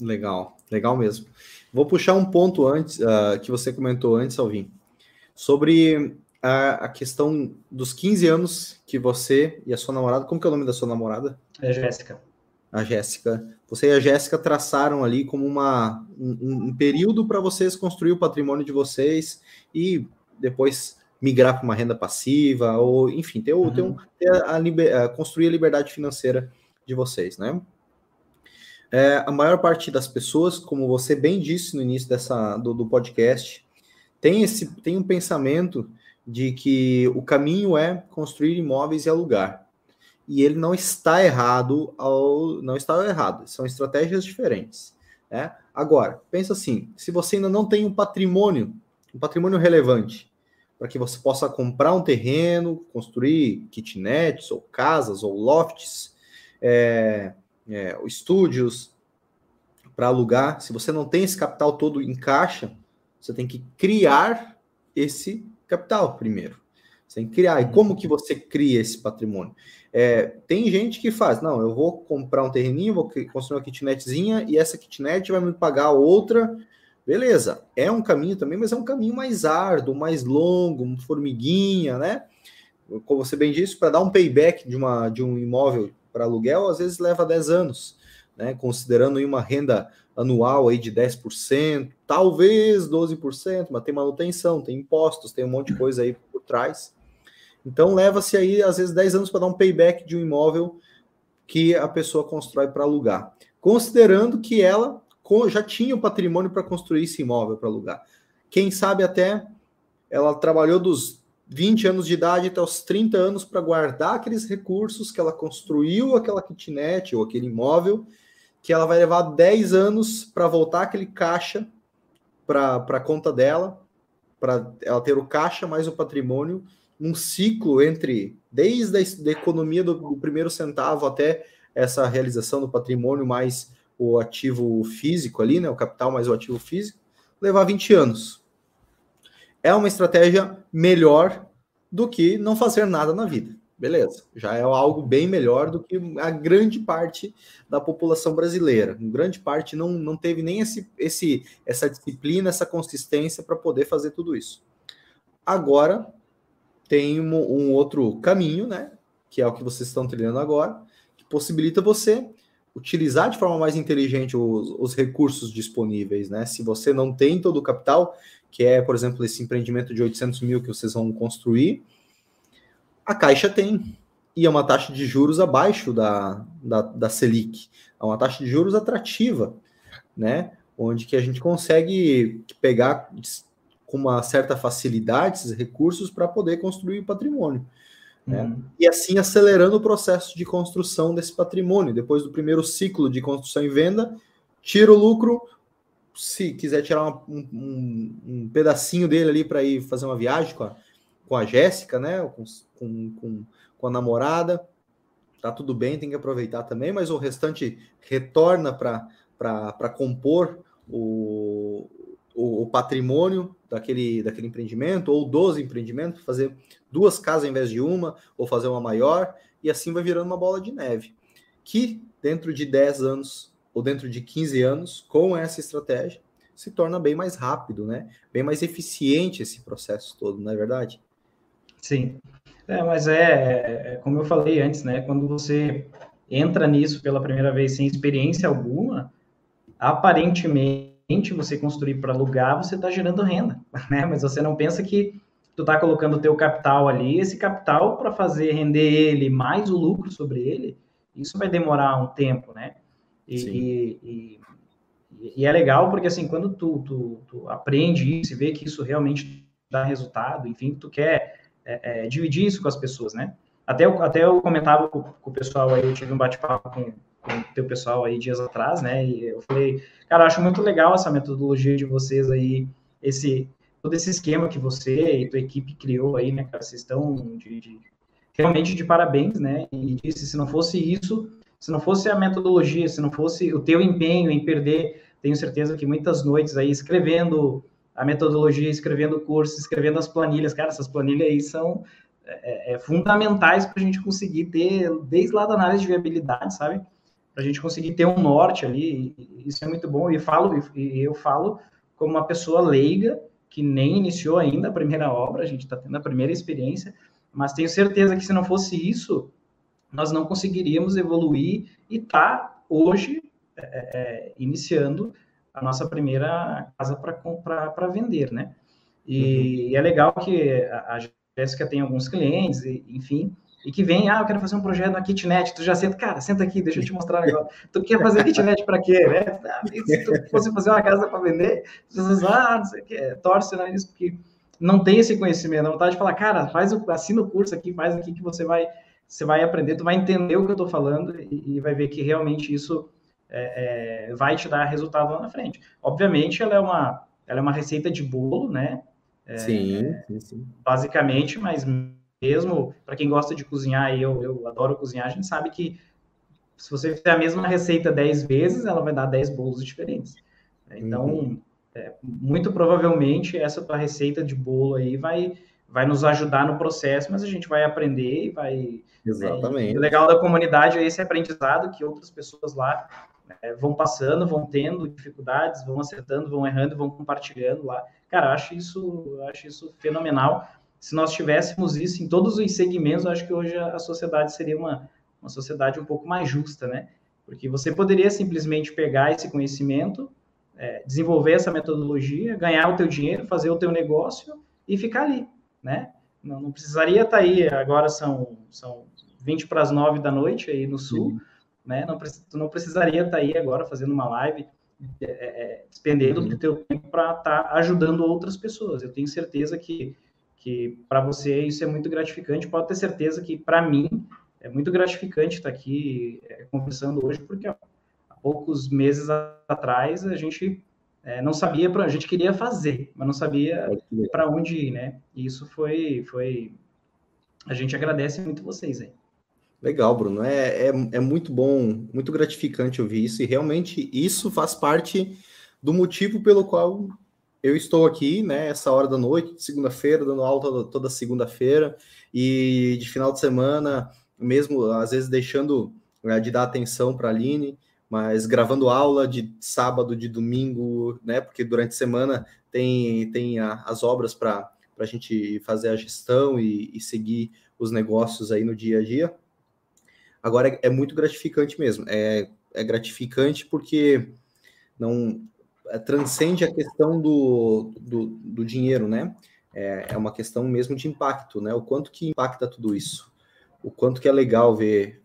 Legal, legal mesmo. Vou puxar um ponto antes uh, que você comentou antes, Alvin, sobre a, a, questão dos 15 anos que você e a sua namorada, como que é o nome da sua namorada? É Jéssica. A Jéssica. Você e a Jéssica traçaram ali como uma, um, um período para vocês construir o patrimônio de vocês e depois migrar para uma renda passiva, ou enfim, ter, uhum. ter, um, ter a, a, construir a liberdade financeira de vocês, né? É, a maior parte das pessoas, como você bem disse no início dessa, do, do podcast, tem, esse, tem um pensamento de que o caminho é construir imóveis e alugar. E ele não está errado ao não está errado, são estratégias diferentes. Né? Agora, pensa assim: se você ainda não tem um patrimônio, um patrimônio relevante, para que você possa comprar um terreno, construir kitnets, ou casas, ou lofts, é, é, estúdios para alugar, se você não tem esse capital todo em caixa, você tem que criar esse capital primeiro. Você tem que criar. E como que você cria esse patrimônio? É, tem gente que faz, não, eu vou comprar um terreninho, vou construir uma kitnetzinha e essa kitnet vai me pagar outra. Beleza, é um caminho também, mas é um caminho mais árduo, mais longo, formiguinha, né? Como você bem disse, para dar um payback de, uma, de um imóvel para aluguel, às vezes leva 10 anos, né? Considerando uma renda anual aí de 10%, talvez 12%, mas tem manutenção, tem impostos, tem um monte de coisa aí por trás. Então leva-se aí às vezes 10 anos para dar um payback de um imóvel que a pessoa constrói para alugar, considerando que ela já tinha o patrimônio para construir esse imóvel para alugar. Quem sabe até ela trabalhou dos 20 anos de idade até os 30 anos para guardar aqueles recursos que ela construiu aquela kitnet ou aquele imóvel que ela vai levar 10 anos para voltar aquele caixa para a conta dela, para ela ter o caixa mais o patrimônio, um ciclo entre desde a economia do, do primeiro centavo até essa realização do patrimônio mais o ativo físico ali, né, o capital mais o ativo físico, levar 20 anos. É uma estratégia melhor do que não fazer nada na vida. Beleza, já é algo bem melhor do que a grande parte da população brasileira. Grande parte não, não teve nem esse, esse, essa disciplina, essa consistência para poder fazer tudo isso. Agora tem um, um, outro caminho, né? Que é o que vocês estão trilhando agora, que possibilita você utilizar de forma mais inteligente os, os recursos disponíveis, né? Se você não tem todo o capital, que é, por exemplo, esse empreendimento de 800 mil que vocês vão construir, a Caixa tem, e é uma taxa de juros abaixo da, da, da Selic. É uma taxa de juros atrativa, né? Onde que a gente consegue pegar com uma certa facilidade esses recursos para poder construir patrimônio. Né? Uhum. E assim acelerando o processo de construção desse patrimônio. Depois do primeiro ciclo de construção e venda, tira o lucro. Se quiser tirar uma, um, um, pedacinho dele ali para ir fazer uma viagem com a, com a Jéssica, né? Com, com, com, com a namorada, tá tudo bem, tem que aproveitar também, mas o restante retorna para compor o, o, o, patrimônio daquele, daquele empreendimento ou dos empreendimentos, fazer duas casas em vez de uma, ou fazer uma maior, e assim vai virando uma bola de neve, que dentro de 10 anos ou dentro de 15 anos, com essa estratégia, se torna bem mais rápido, né? Bem mais eficiente esse processo todo, não é verdade? Sim. É, mas é, é, como eu falei antes, né? Quando você entra nisso pela primeira vez sem experiência alguma, aparentemente você construir para alugar, você está gerando renda, né? Mas você não pensa que tu está colocando o teu capital ali, esse capital para fazer render ele mais o lucro sobre ele, isso vai demorar um tempo, né? E, e, e, é legal porque assim, quando tu, tu, tu, aprende isso e vê que isso realmente dá resultado, enfim, tu quer é, é, dividir isso com as pessoas, né? Até eu, até eu comentava com, com o pessoal aí, eu tive um bate-papo com, com o teu pessoal aí dias atrás, né? E eu falei, cara, eu acho muito legal essa metodologia de vocês aí, esse todo esse esquema que você e tua equipe criou aí, né, cara? Vocês estão de, de, realmente de parabéns, né? E disse, se não fosse isso, se não fosse a metodologia, se não fosse o teu empenho em perder, tenho certeza que muitas noites aí escrevendo a metodologia, escrevendo o curso, escrevendo as planilhas, cara, essas planilhas aí são é, é, fundamentais para a gente conseguir ter, desde lá da análise de viabilidade, sabe? Para a gente conseguir ter um norte ali, isso é muito bom. E falo, e eu falo como uma pessoa leiga que nem iniciou ainda a primeira obra, a gente está tendo a primeira experiência, mas tenho certeza que se não fosse isso, nós não conseguiríamos evoluir e tá hoje é, é, é iniciando a nossa primeira casa para vender, né? E, uhum. é legal que a, a Jéssica tem alguns clientes, e, enfim, e que vem, ah, eu quero fazer um projeto na kitnet, tu já senta, cara, senta aqui, deixa eu te mostrar um negócio. Tu quer fazer kitnet para quê, né? Ah, se tu fosse fazer uma casa para vender, tu ah, não sei o que, torce né, isso, porque não tem esse conhecimento, a vontade de falar, cara, faz o, assina o curso aqui, faz aqui que você vai, você vai aprender, tu vai entender o que eu estou falando e, e, vai ver que realmente isso é, é, vai te dar resultado lá na frente. Obviamente, ela é uma, ela é uma receita de bolo, né? É, sim, sim, sim. Basicamente, mas mesmo para quem gosta de cozinhar, e eu, eu adoro cozinhar, a gente sabe que se você fizer a mesma receita 10 vezes, ela vai dar 10 bolos diferentes. Então, uhum. é, muito provavelmente, essa tua receita de bolo aí vai, vai nos ajudar no processo, mas a gente vai aprender e vai... Né, Exatamente. É, o legal da comunidade é esse aprendizado que outras pessoas lá é, vão passando, vão tendo dificuldades, vão acertando, vão errando, vão compartilhando lá. Cara, acho isso, acho isso fenomenal se nós tivéssemos isso em todos os segmentos, acho que hoje a sociedade seria uma, uma sociedade um pouco mais justa, né? Porque você poderia simplesmente pegar esse conhecimento, é, desenvolver essa metodologia, ganhar o teu dinheiro, fazer o teu negócio e ficar ali, né? Não, não precisaria estar tá aí, agora são, são 20 para as 9 da noite aí no sul, uhum. né? Não, tu não precisaria estar tá aí agora fazendo uma live, é, é, despendendo uhum. do teu tempo para estar tá ajudando outras pessoas. Eu tenho certeza que que para você isso é muito gratificante. Pode ter certeza que para mim é muito gratificante estar aqui é, conversando hoje, porque ó, há poucos meses atrás a gente é, não sabia para a gente queria fazer, mas não sabia para onde ir, né? E isso foi foi a gente agradece muito vocês aí. Legal, Bruno. É, é, é muito bom, muito gratificante ouvir isso, e realmente isso faz parte do motivo pelo qual eu estou aqui, né, essa hora da noite, segunda-feira, dando aula toda, toda segunda-feira, e de final de semana, mesmo às vezes deixando né, de dar atenção para a Aline, mas gravando aula de sábado, de domingo, né, porque durante a semana tem, tem a, as obras para a gente fazer a gestão e, e, seguir os negócios aí no dia a dia. Agora é, é muito gratificante mesmo, é, é gratificante porque não transcende a questão do, do, do dinheiro, né? É, é, uma questão mesmo de impacto, né? O quanto que impacta tudo isso. O quanto que é legal ver,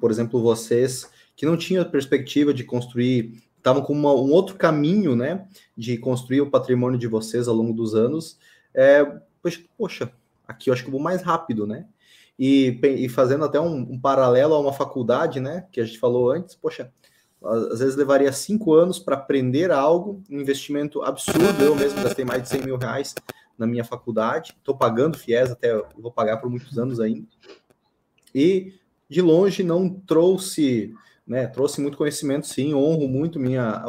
por exemplo, vocês que não tinham perspectiva de construir, estavam com uma, um outro caminho, né? De construir o patrimônio de vocês ao longo dos anos. É, poxa, poxa aqui eu acho que eu vou mais rápido, né? E, e fazendo até um, um paralelo a uma faculdade, né? Que a gente falou antes, poxa, às vezes levaria cinco anos para aprender algo, um investimento absurdo. Eu mesmo gastei mais de 100 mil reais na minha faculdade, estou pagando FIES até vou pagar por muitos anos ainda. E de longe não trouxe, né? Trouxe muito conhecimento, sim, honro muito minha a,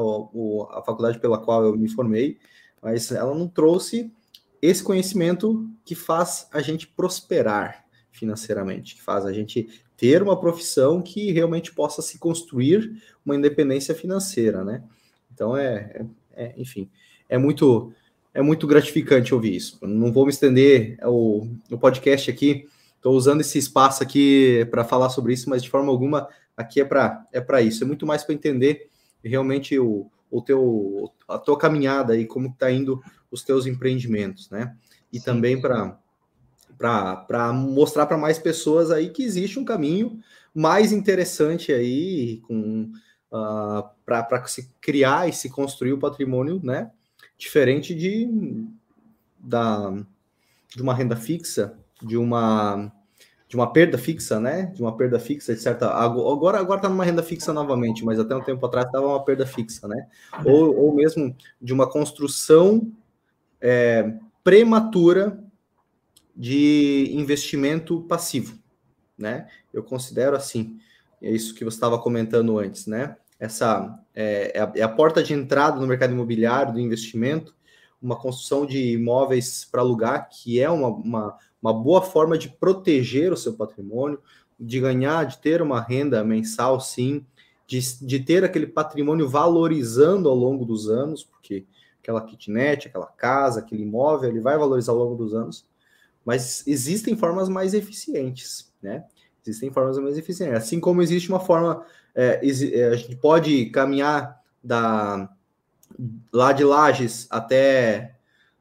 a faculdade pela qual eu me formei, mas ela não trouxe esse conhecimento que faz a gente prosperar financeiramente, que faz a gente ter uma profissão que realmente possa se construir uma independência financeira, né? Então é, é, é enfim, é muito é muito gratificante ouvir isso. Não vou me estender o, o podcast aqui. Estou usando esse espaço aqui para falar sobre isso, mas de forma alguma aqui é para é para isso. É muito mais para entender realmente o, o teu a tua caminhada e como está indo os teus empreendimentos, né? E Sim. também para para mostrar para mais pessoas aí que existe um caminho mais interessante aí com uh, ah, para se criar e se construir o patrimônio, né? Diferente de da de uma renda fixa, de uma de uma perda fixa, né? De uma perda fixa, de certa. Agora, agora tá numa renda fixa novamente, mas até um tempo atrás estava uma perda fixa, né? Ou, ou mesmo de uma construção é, prematura de investimento passivo, né? Eu considero assim, é isso que você estava comentando antes, né? Essa é, é, a, é, a, porta de entrada no mercado imobiliário do investimento, uma construção de imóveis para alugar, que é uma, uma, uma boa forma de proteger o seu patrimônio, de ganhar, de ter uma renda mensal, sim, de, de ter aquele patrimônio valorizando ao longo dos anos, porque aquela kitnet, aquela casa, aquele imóvel, ele vai valorizar ao longo dos anos mas existem formas mais eficientes, né? Existem formas mais eficientes. Assim como existe uma forma, é, é, a gente pode caminhar da lá de Lages até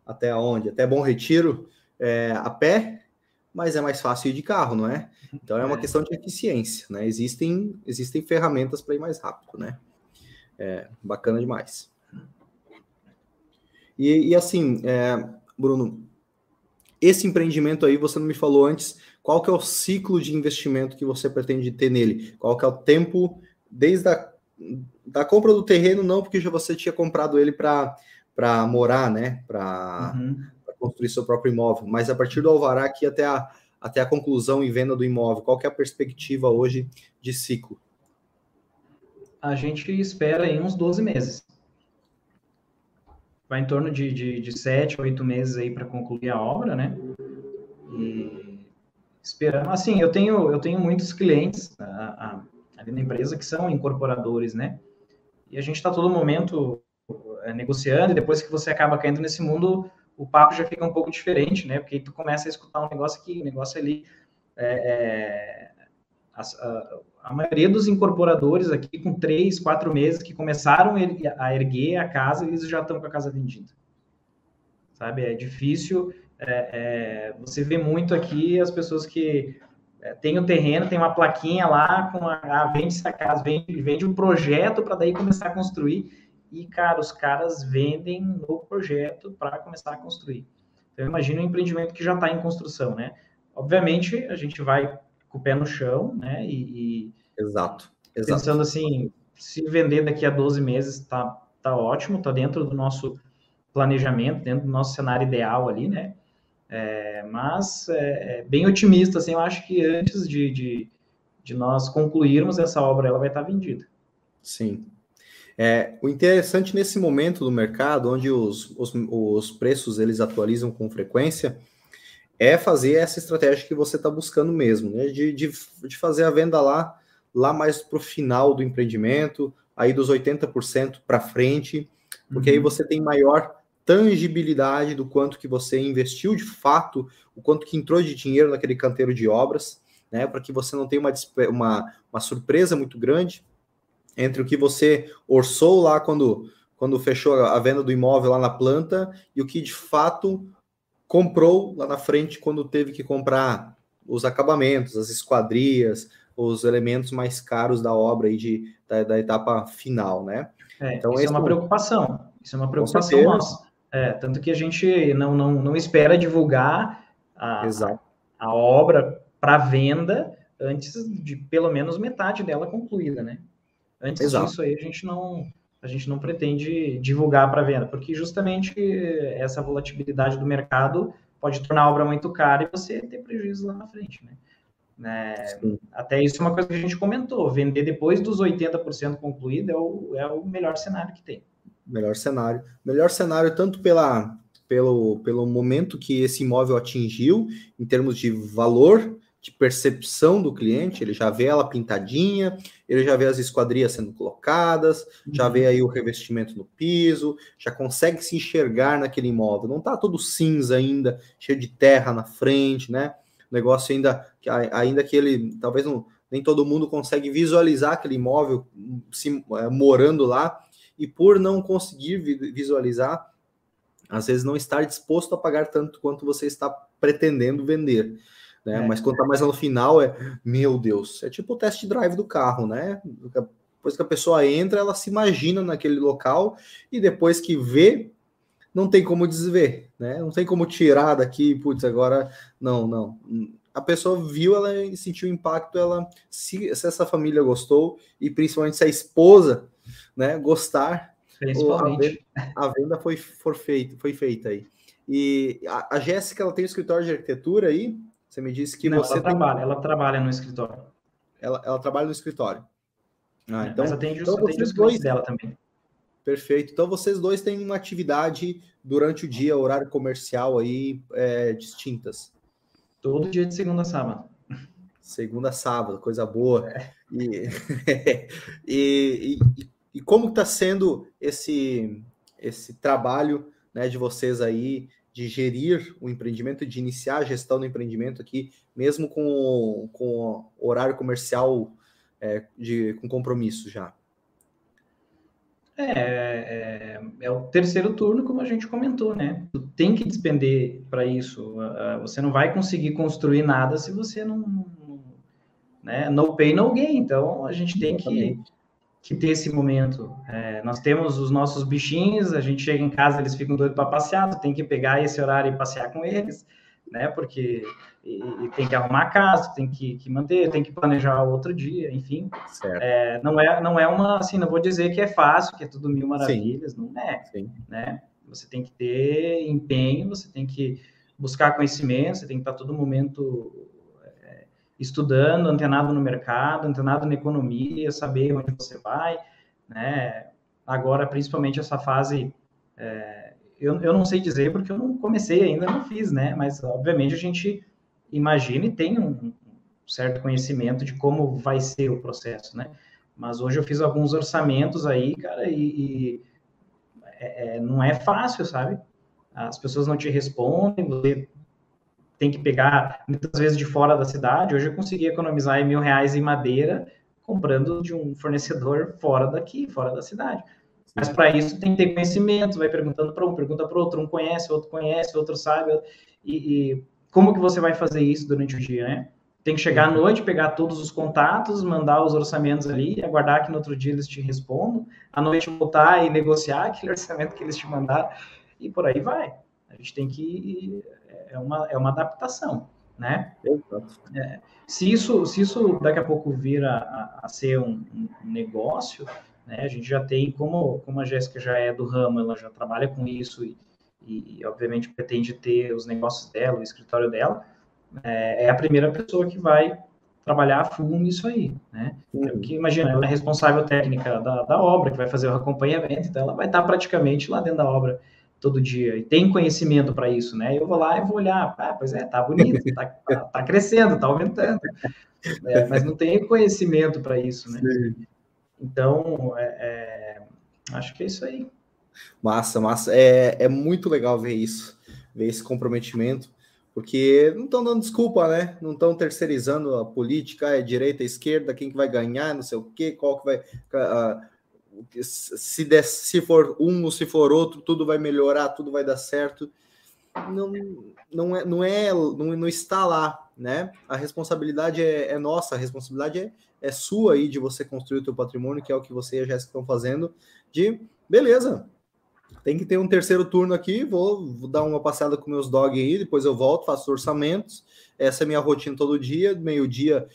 até onde? Até Bom Retiro é, a pé, mas é mais fácil ir de carro, não é? Então é uma é. questão de eficiência, né? Existem existem ferramentas para ir mais rápido, né? É, bacana demais. E, e assim, é, Bruno, esse empreendimento aí, você não me falou antes, qual que é o ciclo de investimento que você pretende ter nele? Qual que é o tempo desde a da compra do terreno, não, porque já você tinha comprado ele para morar, né? Para uhum. construir seu próprio imóvel, mas a partir do alvará aqui até a, até a conclusão e venda do imóvel, qual que é a perspectiva hoje de ciclo? A gente espera em uns 12 meses vai em torno de, de, de sete, oito meses aí para concluir a obra, né? E esperando, assim, eu tenho, eu tenho muitos clientes ali na empresa que são incorporadores, né? E a gente está todo momento é, negociando, e depois que você acaba caindo nesse mundo, o papo já fica um pouco diferente, né? Porque tu começa a escutar um negócio aqui, um negócio ali. É, é, a, a maioria dos incorporadores aqui, com três, quatro meses, que começaram a erguer a casa, eles já estão com a casa vendida. Sabe? É difícil. É, é, você vê muito aqui as pessoas que é, têm o terreno, tem uma plaquinha lá com a, a vende essa casa, vende, vende um projeto para daí começar a construir. E, cara, os caras vendem no projeto para começar a construir. Então, imagina um empreendimento que já está em construção, né? Obviamente, a gente vai com o pé no chão, né? E, e exato, exato. Pensando assim, se vender daqui a 12 meses tá, tá ótimo, tá dentro do nosso planejamento, dentro do nosso cenário ideal ali, né? É, mas é, é bem otimista, assim, eu acho que antes de, de, de, nós concluirmos essa obra, ela vai estar vendida. Sim. É, o interessante nesse momento do mercado, onde os, os, os preços eles atualizam com frequência, é fazer essa estratégia que você está buscando mesmo, né? De, de, de, fazer a venda lá, lá mais para o final do empreendimento, aí dos 80% para frente, porque uhum. aí você tem maior tangibilidade do quanto que você investiu de fato, o quanto que entrou de dinheiro naquele canteiro de obras, né? Para que você não tenha uma, uma, uma surpresa muito grande entre o que você orçou lá quando, quando fechou a venda do imóvel lá na planta e o que de fato comprou lá na frente quando teve que comprar os acabamentos, as esquadrias, os elementos mais caros da obra aí de, da, da etapa final, né? É, então, isso é uma preocupação. Isso é uma preocupação nossa. É, tanto que a gente não, não, não espera divulgar a, a obra para venda antes de pelo menos metade dela concluída, né? Antes Exato. disso aí a gente não a gente não pretende divulgar para venda, porque justamente essa volatilidade do mercado pode tornar a obra muito cara e você ter prejuízo lá na frente, né? É, até isso é uma coisa que a gente comentou, vender depois dos 80% concluído é o, é o melhor cenário que tem. Melhor cenário. Melhor cenário tanto pela, pelo, pelo momento que esse imóvel atingiu, em termos de valor de percepção do cliente, ele já vê ela pintadinha, ele já vê as esquadrias sendo colocadas, uhum. já vê aí o revestimento no piso, já consegue se enxergar naquele imóvel. Não está todo cinza ainda, cheio de terra na frente, né? Negócio ainda, ainda que ele, talvez não, nem todo mundo consegue visualizar aquele imóvel se, é, morando lá, e por não conseguir visualizar, às vezes não estar disposto a pagar tanto quanto você está pretendendo vender. Né? É, Mas quando está mais no final, é meu Deus, é tipo o test drive do carro, né? Depois que a pessoa entra, ela se imagina naquele local e depois que vê, não tem como desver, né? Não tem como tirar daqui, putz, agora não, não. A pessoa viu, ela sentiu impacto, ela se, se essa família gostou e principalmente se a esposa, né, gostar, Principalmente. A venda, a venda foi, for feita, foi feita aí. E a, a Jéssica, ela tem um escritório de arquitetura aí? Você me disse que Não, você ela tem... trabalha, ela trabalha no escritório. Ela, ela trabalha no escritório. Ah, é, então, mas atende, então atende vocês dois dela também. Perfeito. Então vocês dois têm uma atividade durante o dia, horário comercial aí é, distintas. Todo dia de segunda a sábado. Segunda a sábado, coisa boa. É. E, e, e, e, como está sendo esse, esse trabalho né, de vocês aí de gerir o empreendimento, de iniciar a gestão do empreendimento aqui, mesmo com, com horário comercial é, de, com compromisso já? É, é, é, o terceiro turno, como a gente comentou, né? Tu tem que despender para isso. Você não vai conseguir construir nada se você não. Né? No pay, no gain. Então, a gente tem que que ter esse momento. É, nós temos os nossos bichinhos, a gente chega em casa, eles ficam doidos para passear, tem que pegar esse horário e passear com eles, né? Porque e, e tem que arrumar a casa, tem que, que, manter, tem que planejar outro dia, enfim. É, não é não é uma assim, não vou dizer que é fácil, que é tudo mil maravilhas, Sim. não é, Sim. né? Você tem que ter empenho, você tem que buscar conhecimento, você tem que estar todo momento estudando, antenado no mercado, antenado na economia, saber onde você vai, né? Agora, principalmente essa fase, é, eu, eu não sei dizer porque eu não comecei ainda, não fiz, né? Mas, obviamente, a gente imagina e tem um certo conhecimento de como vai ser o processo, né? Mas hoje eu fiz alguns orçamentos aí, cara, e, e é, é não é fácil, sabe? As pessoas não te respondem, você tem que pegar muitas vezes de fora da cidade. Hoje eu consegui economizar mil reais em madeira comprando de um fornecedor fora daqui, fora da cidade. Mas para isso tem que ter conhecimento, vai perguntando para um, pergunta para outro, um conhece, outro conhece, outro sabe. E, e, como que você vai fazer isso durante o dia, né? Tem que chegar à noite, pegar todos os contatos, mandar os orçamentos ali, aguardar que no outro dia eles te respondam, à noite voltar e negociar aquele orçamento que eles te mandaram, e por aí vai. A gente tem que é uma, é uma adaptação, né? É, se, isso, se isso daqui a pouco vir a, a, a ser um, um, negócio, né, a gente já tem, como, como a Jéssica já é do ramo, ela já trabalha com isso e, e, obviamente pretende ter os negócios dela, o escritório dela, é, é a primeira pessoa que vai trabalhar a full nisso aí, né? Uhum. Que imagina, ela é responsável técnica da, da obra, que vai fazer o acompanhamento, então ela vai estar praticamente lá dentro da obra todo dia e tem conhecimento para isso, né? Eu vou lá e vou olhar, ah, pois é, tá bonito, tá, tá, tá crescendo, tá aumentando, é, mas não tem conhecimento para isso, né? Sim. Então, é, é, acho que é isso aí. Massa, massa. É, é muito legal ver isso, ver esse comprometimento, porque não estão dando desculpa, né? Não estão terceirizando a política, é direita, esquerda, quem que vai ganhar, não sei o quê, qual que vai. Uh, se, der, se for um ou se for outro, tudo vai melhorar, tudo vai dar certo. Não, não, é, não, é, não, não está lá, né? A responsabilidade é, é nossa, a responsabilidade é, é sua aí de você construir o teu patrimônio, que é o que você e a Jéssica estão fazendo, de beleza, tem que ter um terceiro turno aqui, vou, vou dar uma passada com meus dog aí, depois eu volto, faço orçamentos, essa é minha rotina todo dia, meio-dia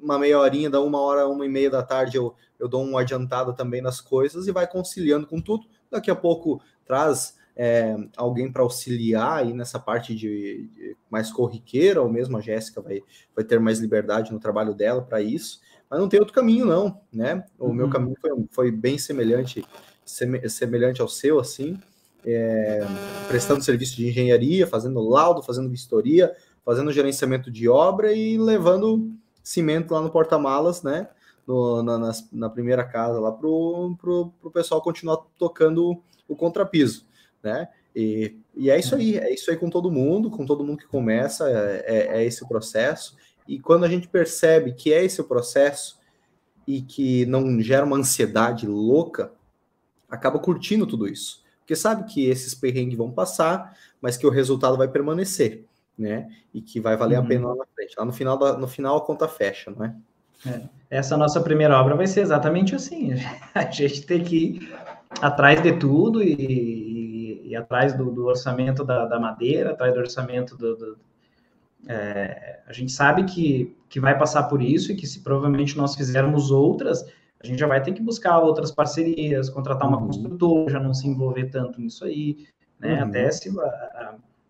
uma meia horinha, da uma hora, uma e meia da tarde, eu, eu dou uma adiantada também nas coisas e vai conciliando com tudo. Daqui a pouco traz é, alguém para auxiliar aí nessa parte de, de, mais corriqueira, ou mesmo a Jéssica vai, vai ter mais liberdade no trabalho dela para isso. Mas não tem outro caminho, não, né? O uhum. meu caminho foi, foi bem semelhante, semelhante ao seu, assim, é, prestando serviço de engenharia, fazendo laudo, fazendo vistoria, fazendo gerenciamento de obra e levando cimento lá no porta-malas, né? No, na, na, na, primeira casa lá para o pessoal continuar tocando o contrapiso, né? E, e, é isso aí, é isso aí com todo mundo, com todo mundo que começa, é, é, é esse o processo. E quando a gente percebe que é esse o processo e que não gera uma ansiedade louca, acaba curtindo tudo isso. Porque sabe que esses perrengues vão passar, mas que o resultado vai permanecer né? E que vai valer uhum. a pena lá na frente. Lá no final, da, no final a conta fecha, não é? é? Essa nossa primeira obra vai ser exatamente assim. A gente tem que ir atrás de tudo e, e, atrás do, do orçamento da, da, madeira, atrás do orçamento do. do é, a gente sabe que, que vai passar por isso e que se provavelmente nós fizermos outras, a gente já vai ter que buscar outras parcerias, contratar uma uhum. construtora, já não se envolver tanto nisso aí, né? Uhum. Até se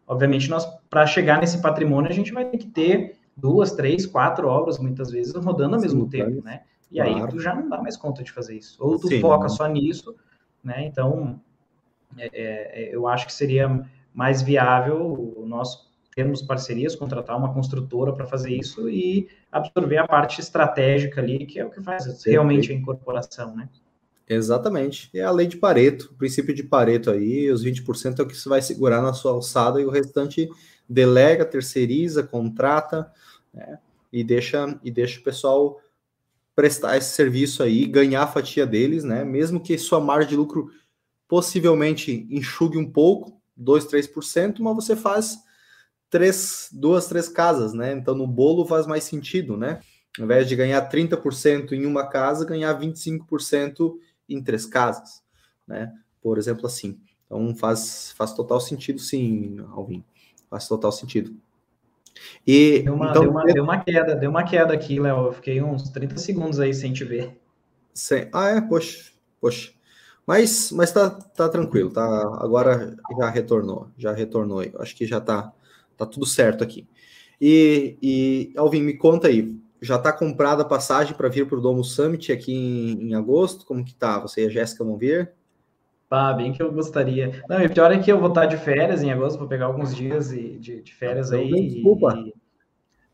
Obviamente, nós para chegar nesse patrimônio, a gente vai ter que ter duas, três, quatro obras, muitas vezes, rodando ao mesmo tempo, né? E claro. aí tu já não dá mais conta de fazer isso. Ou tu Sim. foca só nisso, né? Então, é, é, eu acho que seria mais viável nós termos parcerias, contratar uma construtora para fazer isso e absorver a parte estratégica ali, que é o que faz realmente a incorporação, né? Exatamente. É a lei de Pareto, o princípio de Pareto aí, os 20% é o que você vai segurar na sua alçada e o restante delega, terceiriza, contrata, né? E deixa, e deixa o pessoal prestar esse serviço aí, ganhar a fatia deles, né? Mesmo que sua margem de lucro possivelmente enxugue um pouco, 2, 3%, mas você faz três, duas, três casas, né? Então no bolo faz mais sentido, né? Ao invés de ganhar 30% em uma casa, ganhar 25% em três casas, né? Por exemplo, assim. Então faz, faz total sentido, sim, Alvin. Faz total sentido. E, deu, uma, então, deu, uma, deu uma queda, deu uma queda aqui, Léo. Eu fiquei uns 30 segundos aí sem te ver. Sem, ah, é, poxa, poxa. Mas, mas tá, tá tranquilo, tá? Agora já retornou, já retornou. Acho que já tá, tá tudo certo aqui. E, e Alvin, me conta aí, já está comprada a passagem para vir para o Domo Summit aqui em, em, agosto? Como que tá? Você e a Jéssica vão vir? Ah, bem que eu gostaria. Não, e pior é que eu vou estar de férias em agosto, vou pegar alguns dias de, de férias aí. Desculpa. E,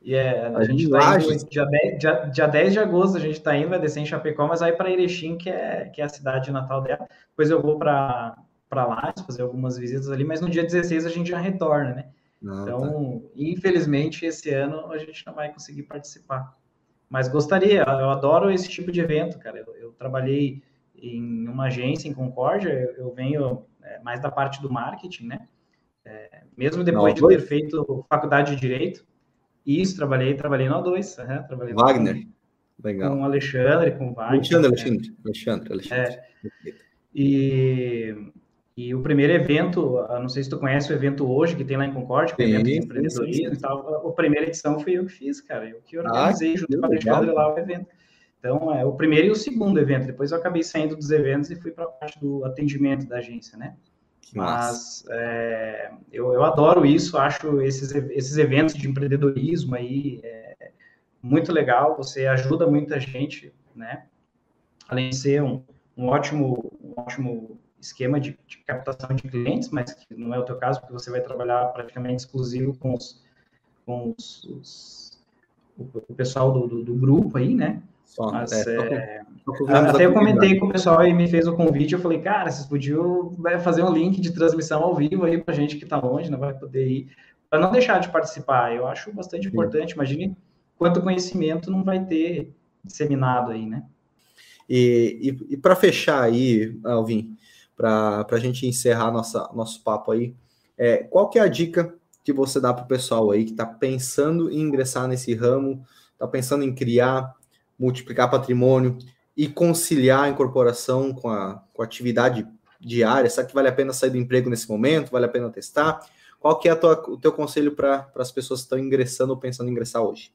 e é, a, a, gente está indo dia 10, dia, dia 10 de agosto, a gente está indo, vai descer em Chapecó, mas aí para Erechim, que é, que é a cidade natal dela. Depois eu vou para lá, fazer algumas visitas ali, mas no dia 16 a gente já retorna, né? Ah, então, tá. infelizmente, esse ano a gente não vai conseguir participar. Mas gostaria, eu adoro esse tipo de evento, cara. Eu, eu trabalhei em uma agência em Concórdia, eu, eu venho é, mais da parte do marketing, né? É, mesmo depois não, de ter feito faculdade de Direito, isso, trabalhei, trabalhei no A2, uhum, trabalhei Wagner, com, Legal. com o Alexandre, com o Wagner. Alexandre, Alexandre, Alexandre, Alexandre. É, e e o primeiro evento, não sei se tu conhece o evento hoje, que tem lá em Concórdia, que é o evento de empreendedorismo e tal, a primeira edição foi eu que fiz, cara, eu que organizei ah, junto com a Alexandre lá o evento. Então, é o primeiro e o segundo evento, depois eu acabei saindo dos eventos e fui para a parte do atendimento da agência, né? Mas é, eu, eu adoro isso, acho esses, esses eventos de empreendedorismo aí é, muito legal, você ajuda muita gente, né? Além de ser um, um ótimo, um ótimo esquema de, de, captação de clientes, mas que não é o teu caso, porque você vai trabalhar praticamente exclusivo com os, com os, os o, pessoal do, do, do, grupo aí, né? Só, mas, é, é, até eu comentei com o pessoal e me fez o convite, eu falei, cara, vocês podiam fazer um link de transmissão ao vivo aí para gente que está longe, não vai poder ir, para não deixar de participar. Eu acho bastante Sim. importante. Imagine quanto conhecimento não vai ter disseminado aí, né? E, e, e para fechar aí, Alvin, para a gente encerrar nossa, nosso papo aí, é, qual que é a dica que você dá para o pessoal aí que está pensando em ingressar nesse ramo, está pensando em criar, multiplicar patrimônio e conciliar a incorporação com a, com a atividade diária? Será que vale a pena sair do emprego nesse momento? Vale a pena testar? Qual que é tua, o teu conselho para as pessoas que estão ingressando ou pensando em ingressar hoje?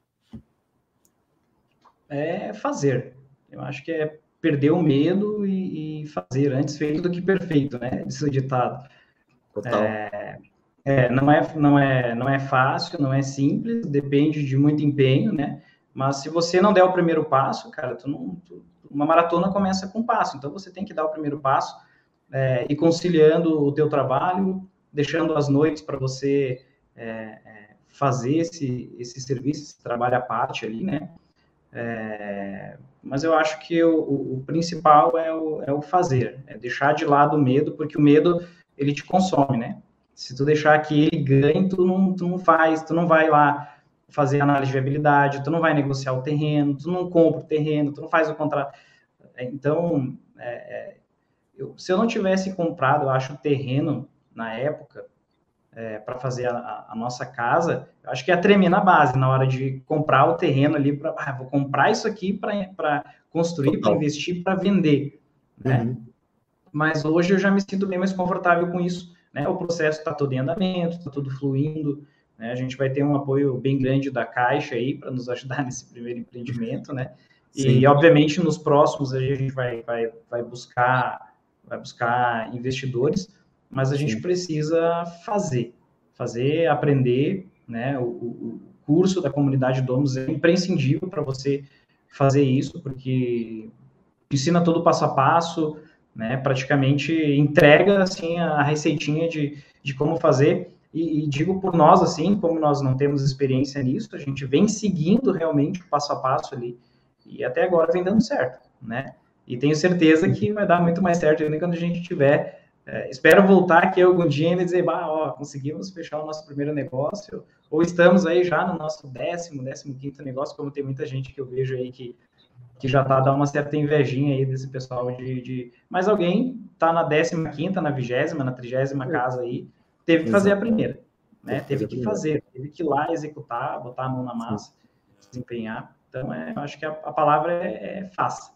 É fazer. Eu acho que é perder o medo e, e, fazer antes feito do que perfeito, né? Isso é ditado. Total. É, é, não, é, não, é, não é fácil, não é simples, depende de muito empenho, né? Mas se você não der o primeiro passo, cara, tu não, tu, uma maratona começa com um passo, então você tem que dar o primeiro passo é, e conciliando o teu trabalho, deixando as noites para você é, é, fazer esse, esse serviço, esse trabalho à parte ali, né? É, mas eu acho que o, o, principal é o, é o fazer, é deixar de lado o medo, porque o medo ele te consome, né? Se tu deixar que ele ganhe, tu não, tu não faz, tu não vai lá fazer análise de viabilidade, tu não vai negociar o terreno, tu não compra o terreno, tu não faz o contrato. Então, é, é, eu, se eu não tivesse comprado, eu acho, o terreno na época, é, para fazer a, a, nossa casa, eu acho que ia tremer na base na hora de comprar o terreno ali para ah, vou comprar isso aqui para construir, para investir, para vender, né? Uhum. Mas hoje eu já me sinto bem mais confortável com isso, né? O processo está todo em andamento, está tudo fluindo, né? A gente vai ter um apoio bem grande da Caixa aí para nos ajudar nesse primeiro empreendimento, né? E obviamente nos próximos a gente vai, vai, vai buscar vai buscar investidores mas a gente Sim. precisa fazer, fazer, aprender, né? O, o, curso da comunidade Domus é imprescindível para você fazer isso, porque ensina todo passo a passo, né? Praticamente entrega assim a receitinha de, de como fazer. E, e, digo por nós assim, como nós não temos experiência nisso, a gente vem seguindo realmente o passo a passo ali e até agora vem dando certo, né? E tenho certeza que vai dar muito mais certo ainda quando a gente tiver é, espero voltar aqui algum dia e dizer, bah, ó, conseguimos fechar o nosso primeiro negócio, ou estamos aí já no nosso décimo, décimo quinto negócio, como tem muita gente que eu vejo aí que, que já tá dando uma certa invejinha aí desse pessoal de... de... Mas alguém tá na décima quinta, na vigésima, na trigésima é. casa aí, teve que fazer a primeira, né? Teve que fazer, teve que ir lá executar, botar a mão na massa, desempenhar. Então, é, eu acho que a, a palavra é, é faça.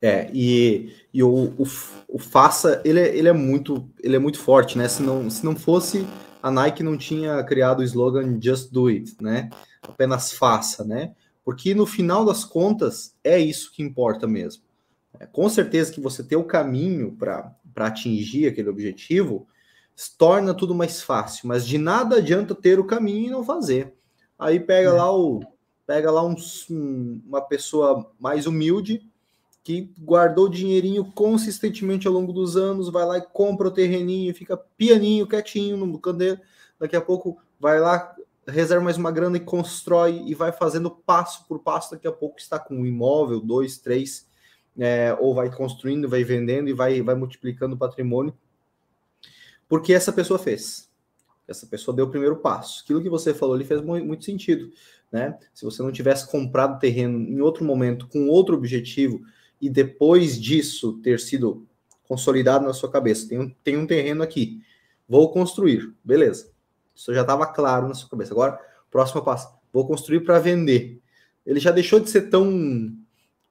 É, e, e o, o, o, faça, ele é, ele é muito ele é muito forte, né? Se não, se não fosse, a Nike não tinha criado o slogan Just Do It, né? Apenas faça, né? Porque no final das contas, é isso que importa mesmo. É, com certeza que você ter o caminho para atingir aquele objetivo torna tudo mais fácil, mas de nada adianta ter o caminho e não fazer. Aí pega é. lá o pega lá um, uma pessoa mais humilde que guardou dinheirinho consistentemente ao longo dos anos, vai lá e compra o terreninho, fica pianinho, quietinho no candeiro, daqui a pouco vai lá, reserva mais uma grana e constrói e vai fazendo passo por passo, daqui a pouco está com um imóvel, dois, três, é, ou vai construindo, vai vendendo e vai, vai multiplicando o patrimônio, porque essa pessoa fez. Essa pessoa deu o primeiro passo. Aquilo que você falou ali fez muito sentido, né? Se você não tivesse comprado terreno em outro momento com outro objetivo, e depois disso ter sido consolidado na sua cabeça, tem um, tem um terreno aqui, vou construir, beleza. Isso já estava claro na sua cabeça. Agora, próximo passo, vou construir para vender. Ele já deixou de ser tão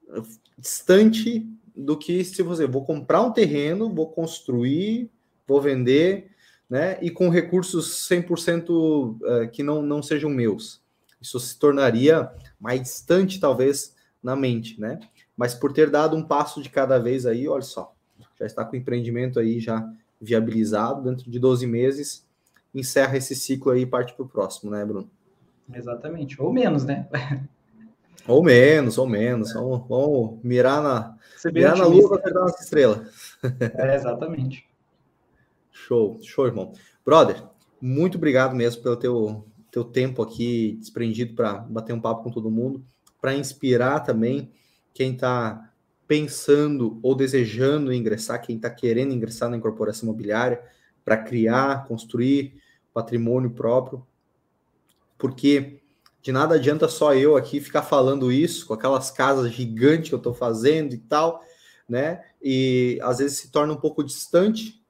uh, distante do que se você vou comprar um terreno, vou construir, vou vender, né? E com recursos 100% uh, que não, não sejam meus. Isso se tornaria mais distante, talvez, na mente, né? mas por ter dado um passo de cada vez aí, olha só, já está com o empreendimento aí já viabilizado, dentro de 12 meses, encerra esse ciclo aí e parte para o próximo, né, Bruno? Exatamente, ou menos, né? Ou menos, ou menos. É. Vamos, vamos, mirar na, mirar na lua para pegar nossa estrela. É, exatamente. Show, show, irmão. Brother, muito obrigado mesmo pelo teu, teu tempo aqui desprendido para bater um papo com todo mundo, para inspirar também quem está pensando ou desejando ingressar, quem está querendo ingressar na incorporação imobiliária para criar, construir patrimônio próprio, porque de nada adianta só eu aqui ficar falando isso com aquelas casas gigantes que eu estou fazendo e tal, né? E às vezes se torna um pouco distante.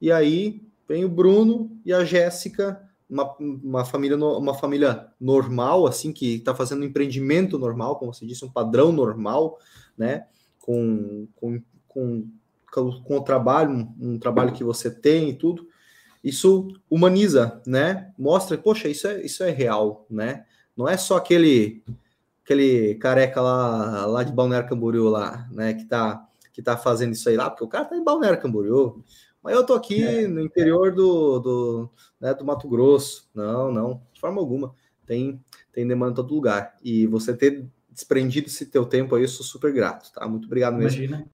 E aí vem o Bruno e a Jéssica, uma, uma família uma família normal, assim que está fazendo um empreendimento normal, como você disse, um padrão normal, né? Com, com, com, com o trabalho, um, um trabalho que você tem e tudo, isso humaniza, né? Mostra, poxa, isso é, isso é real, né? Não é só aquele aquele careca lá, lá de Balneário Camboriú lá, né, que tá que tá fazendo isso aí lá, porque o cara tá em Balneário Camboriú. Mas eu tô aqui é, no interior do, do, né, do Mato Grosso. Não, não, de forma alguma. Tem tem demanda em todo lugar. E você ter desprendido esse teu tempo aí, eu sou super grato, tá? Muito obrigado mesmo. Imagina.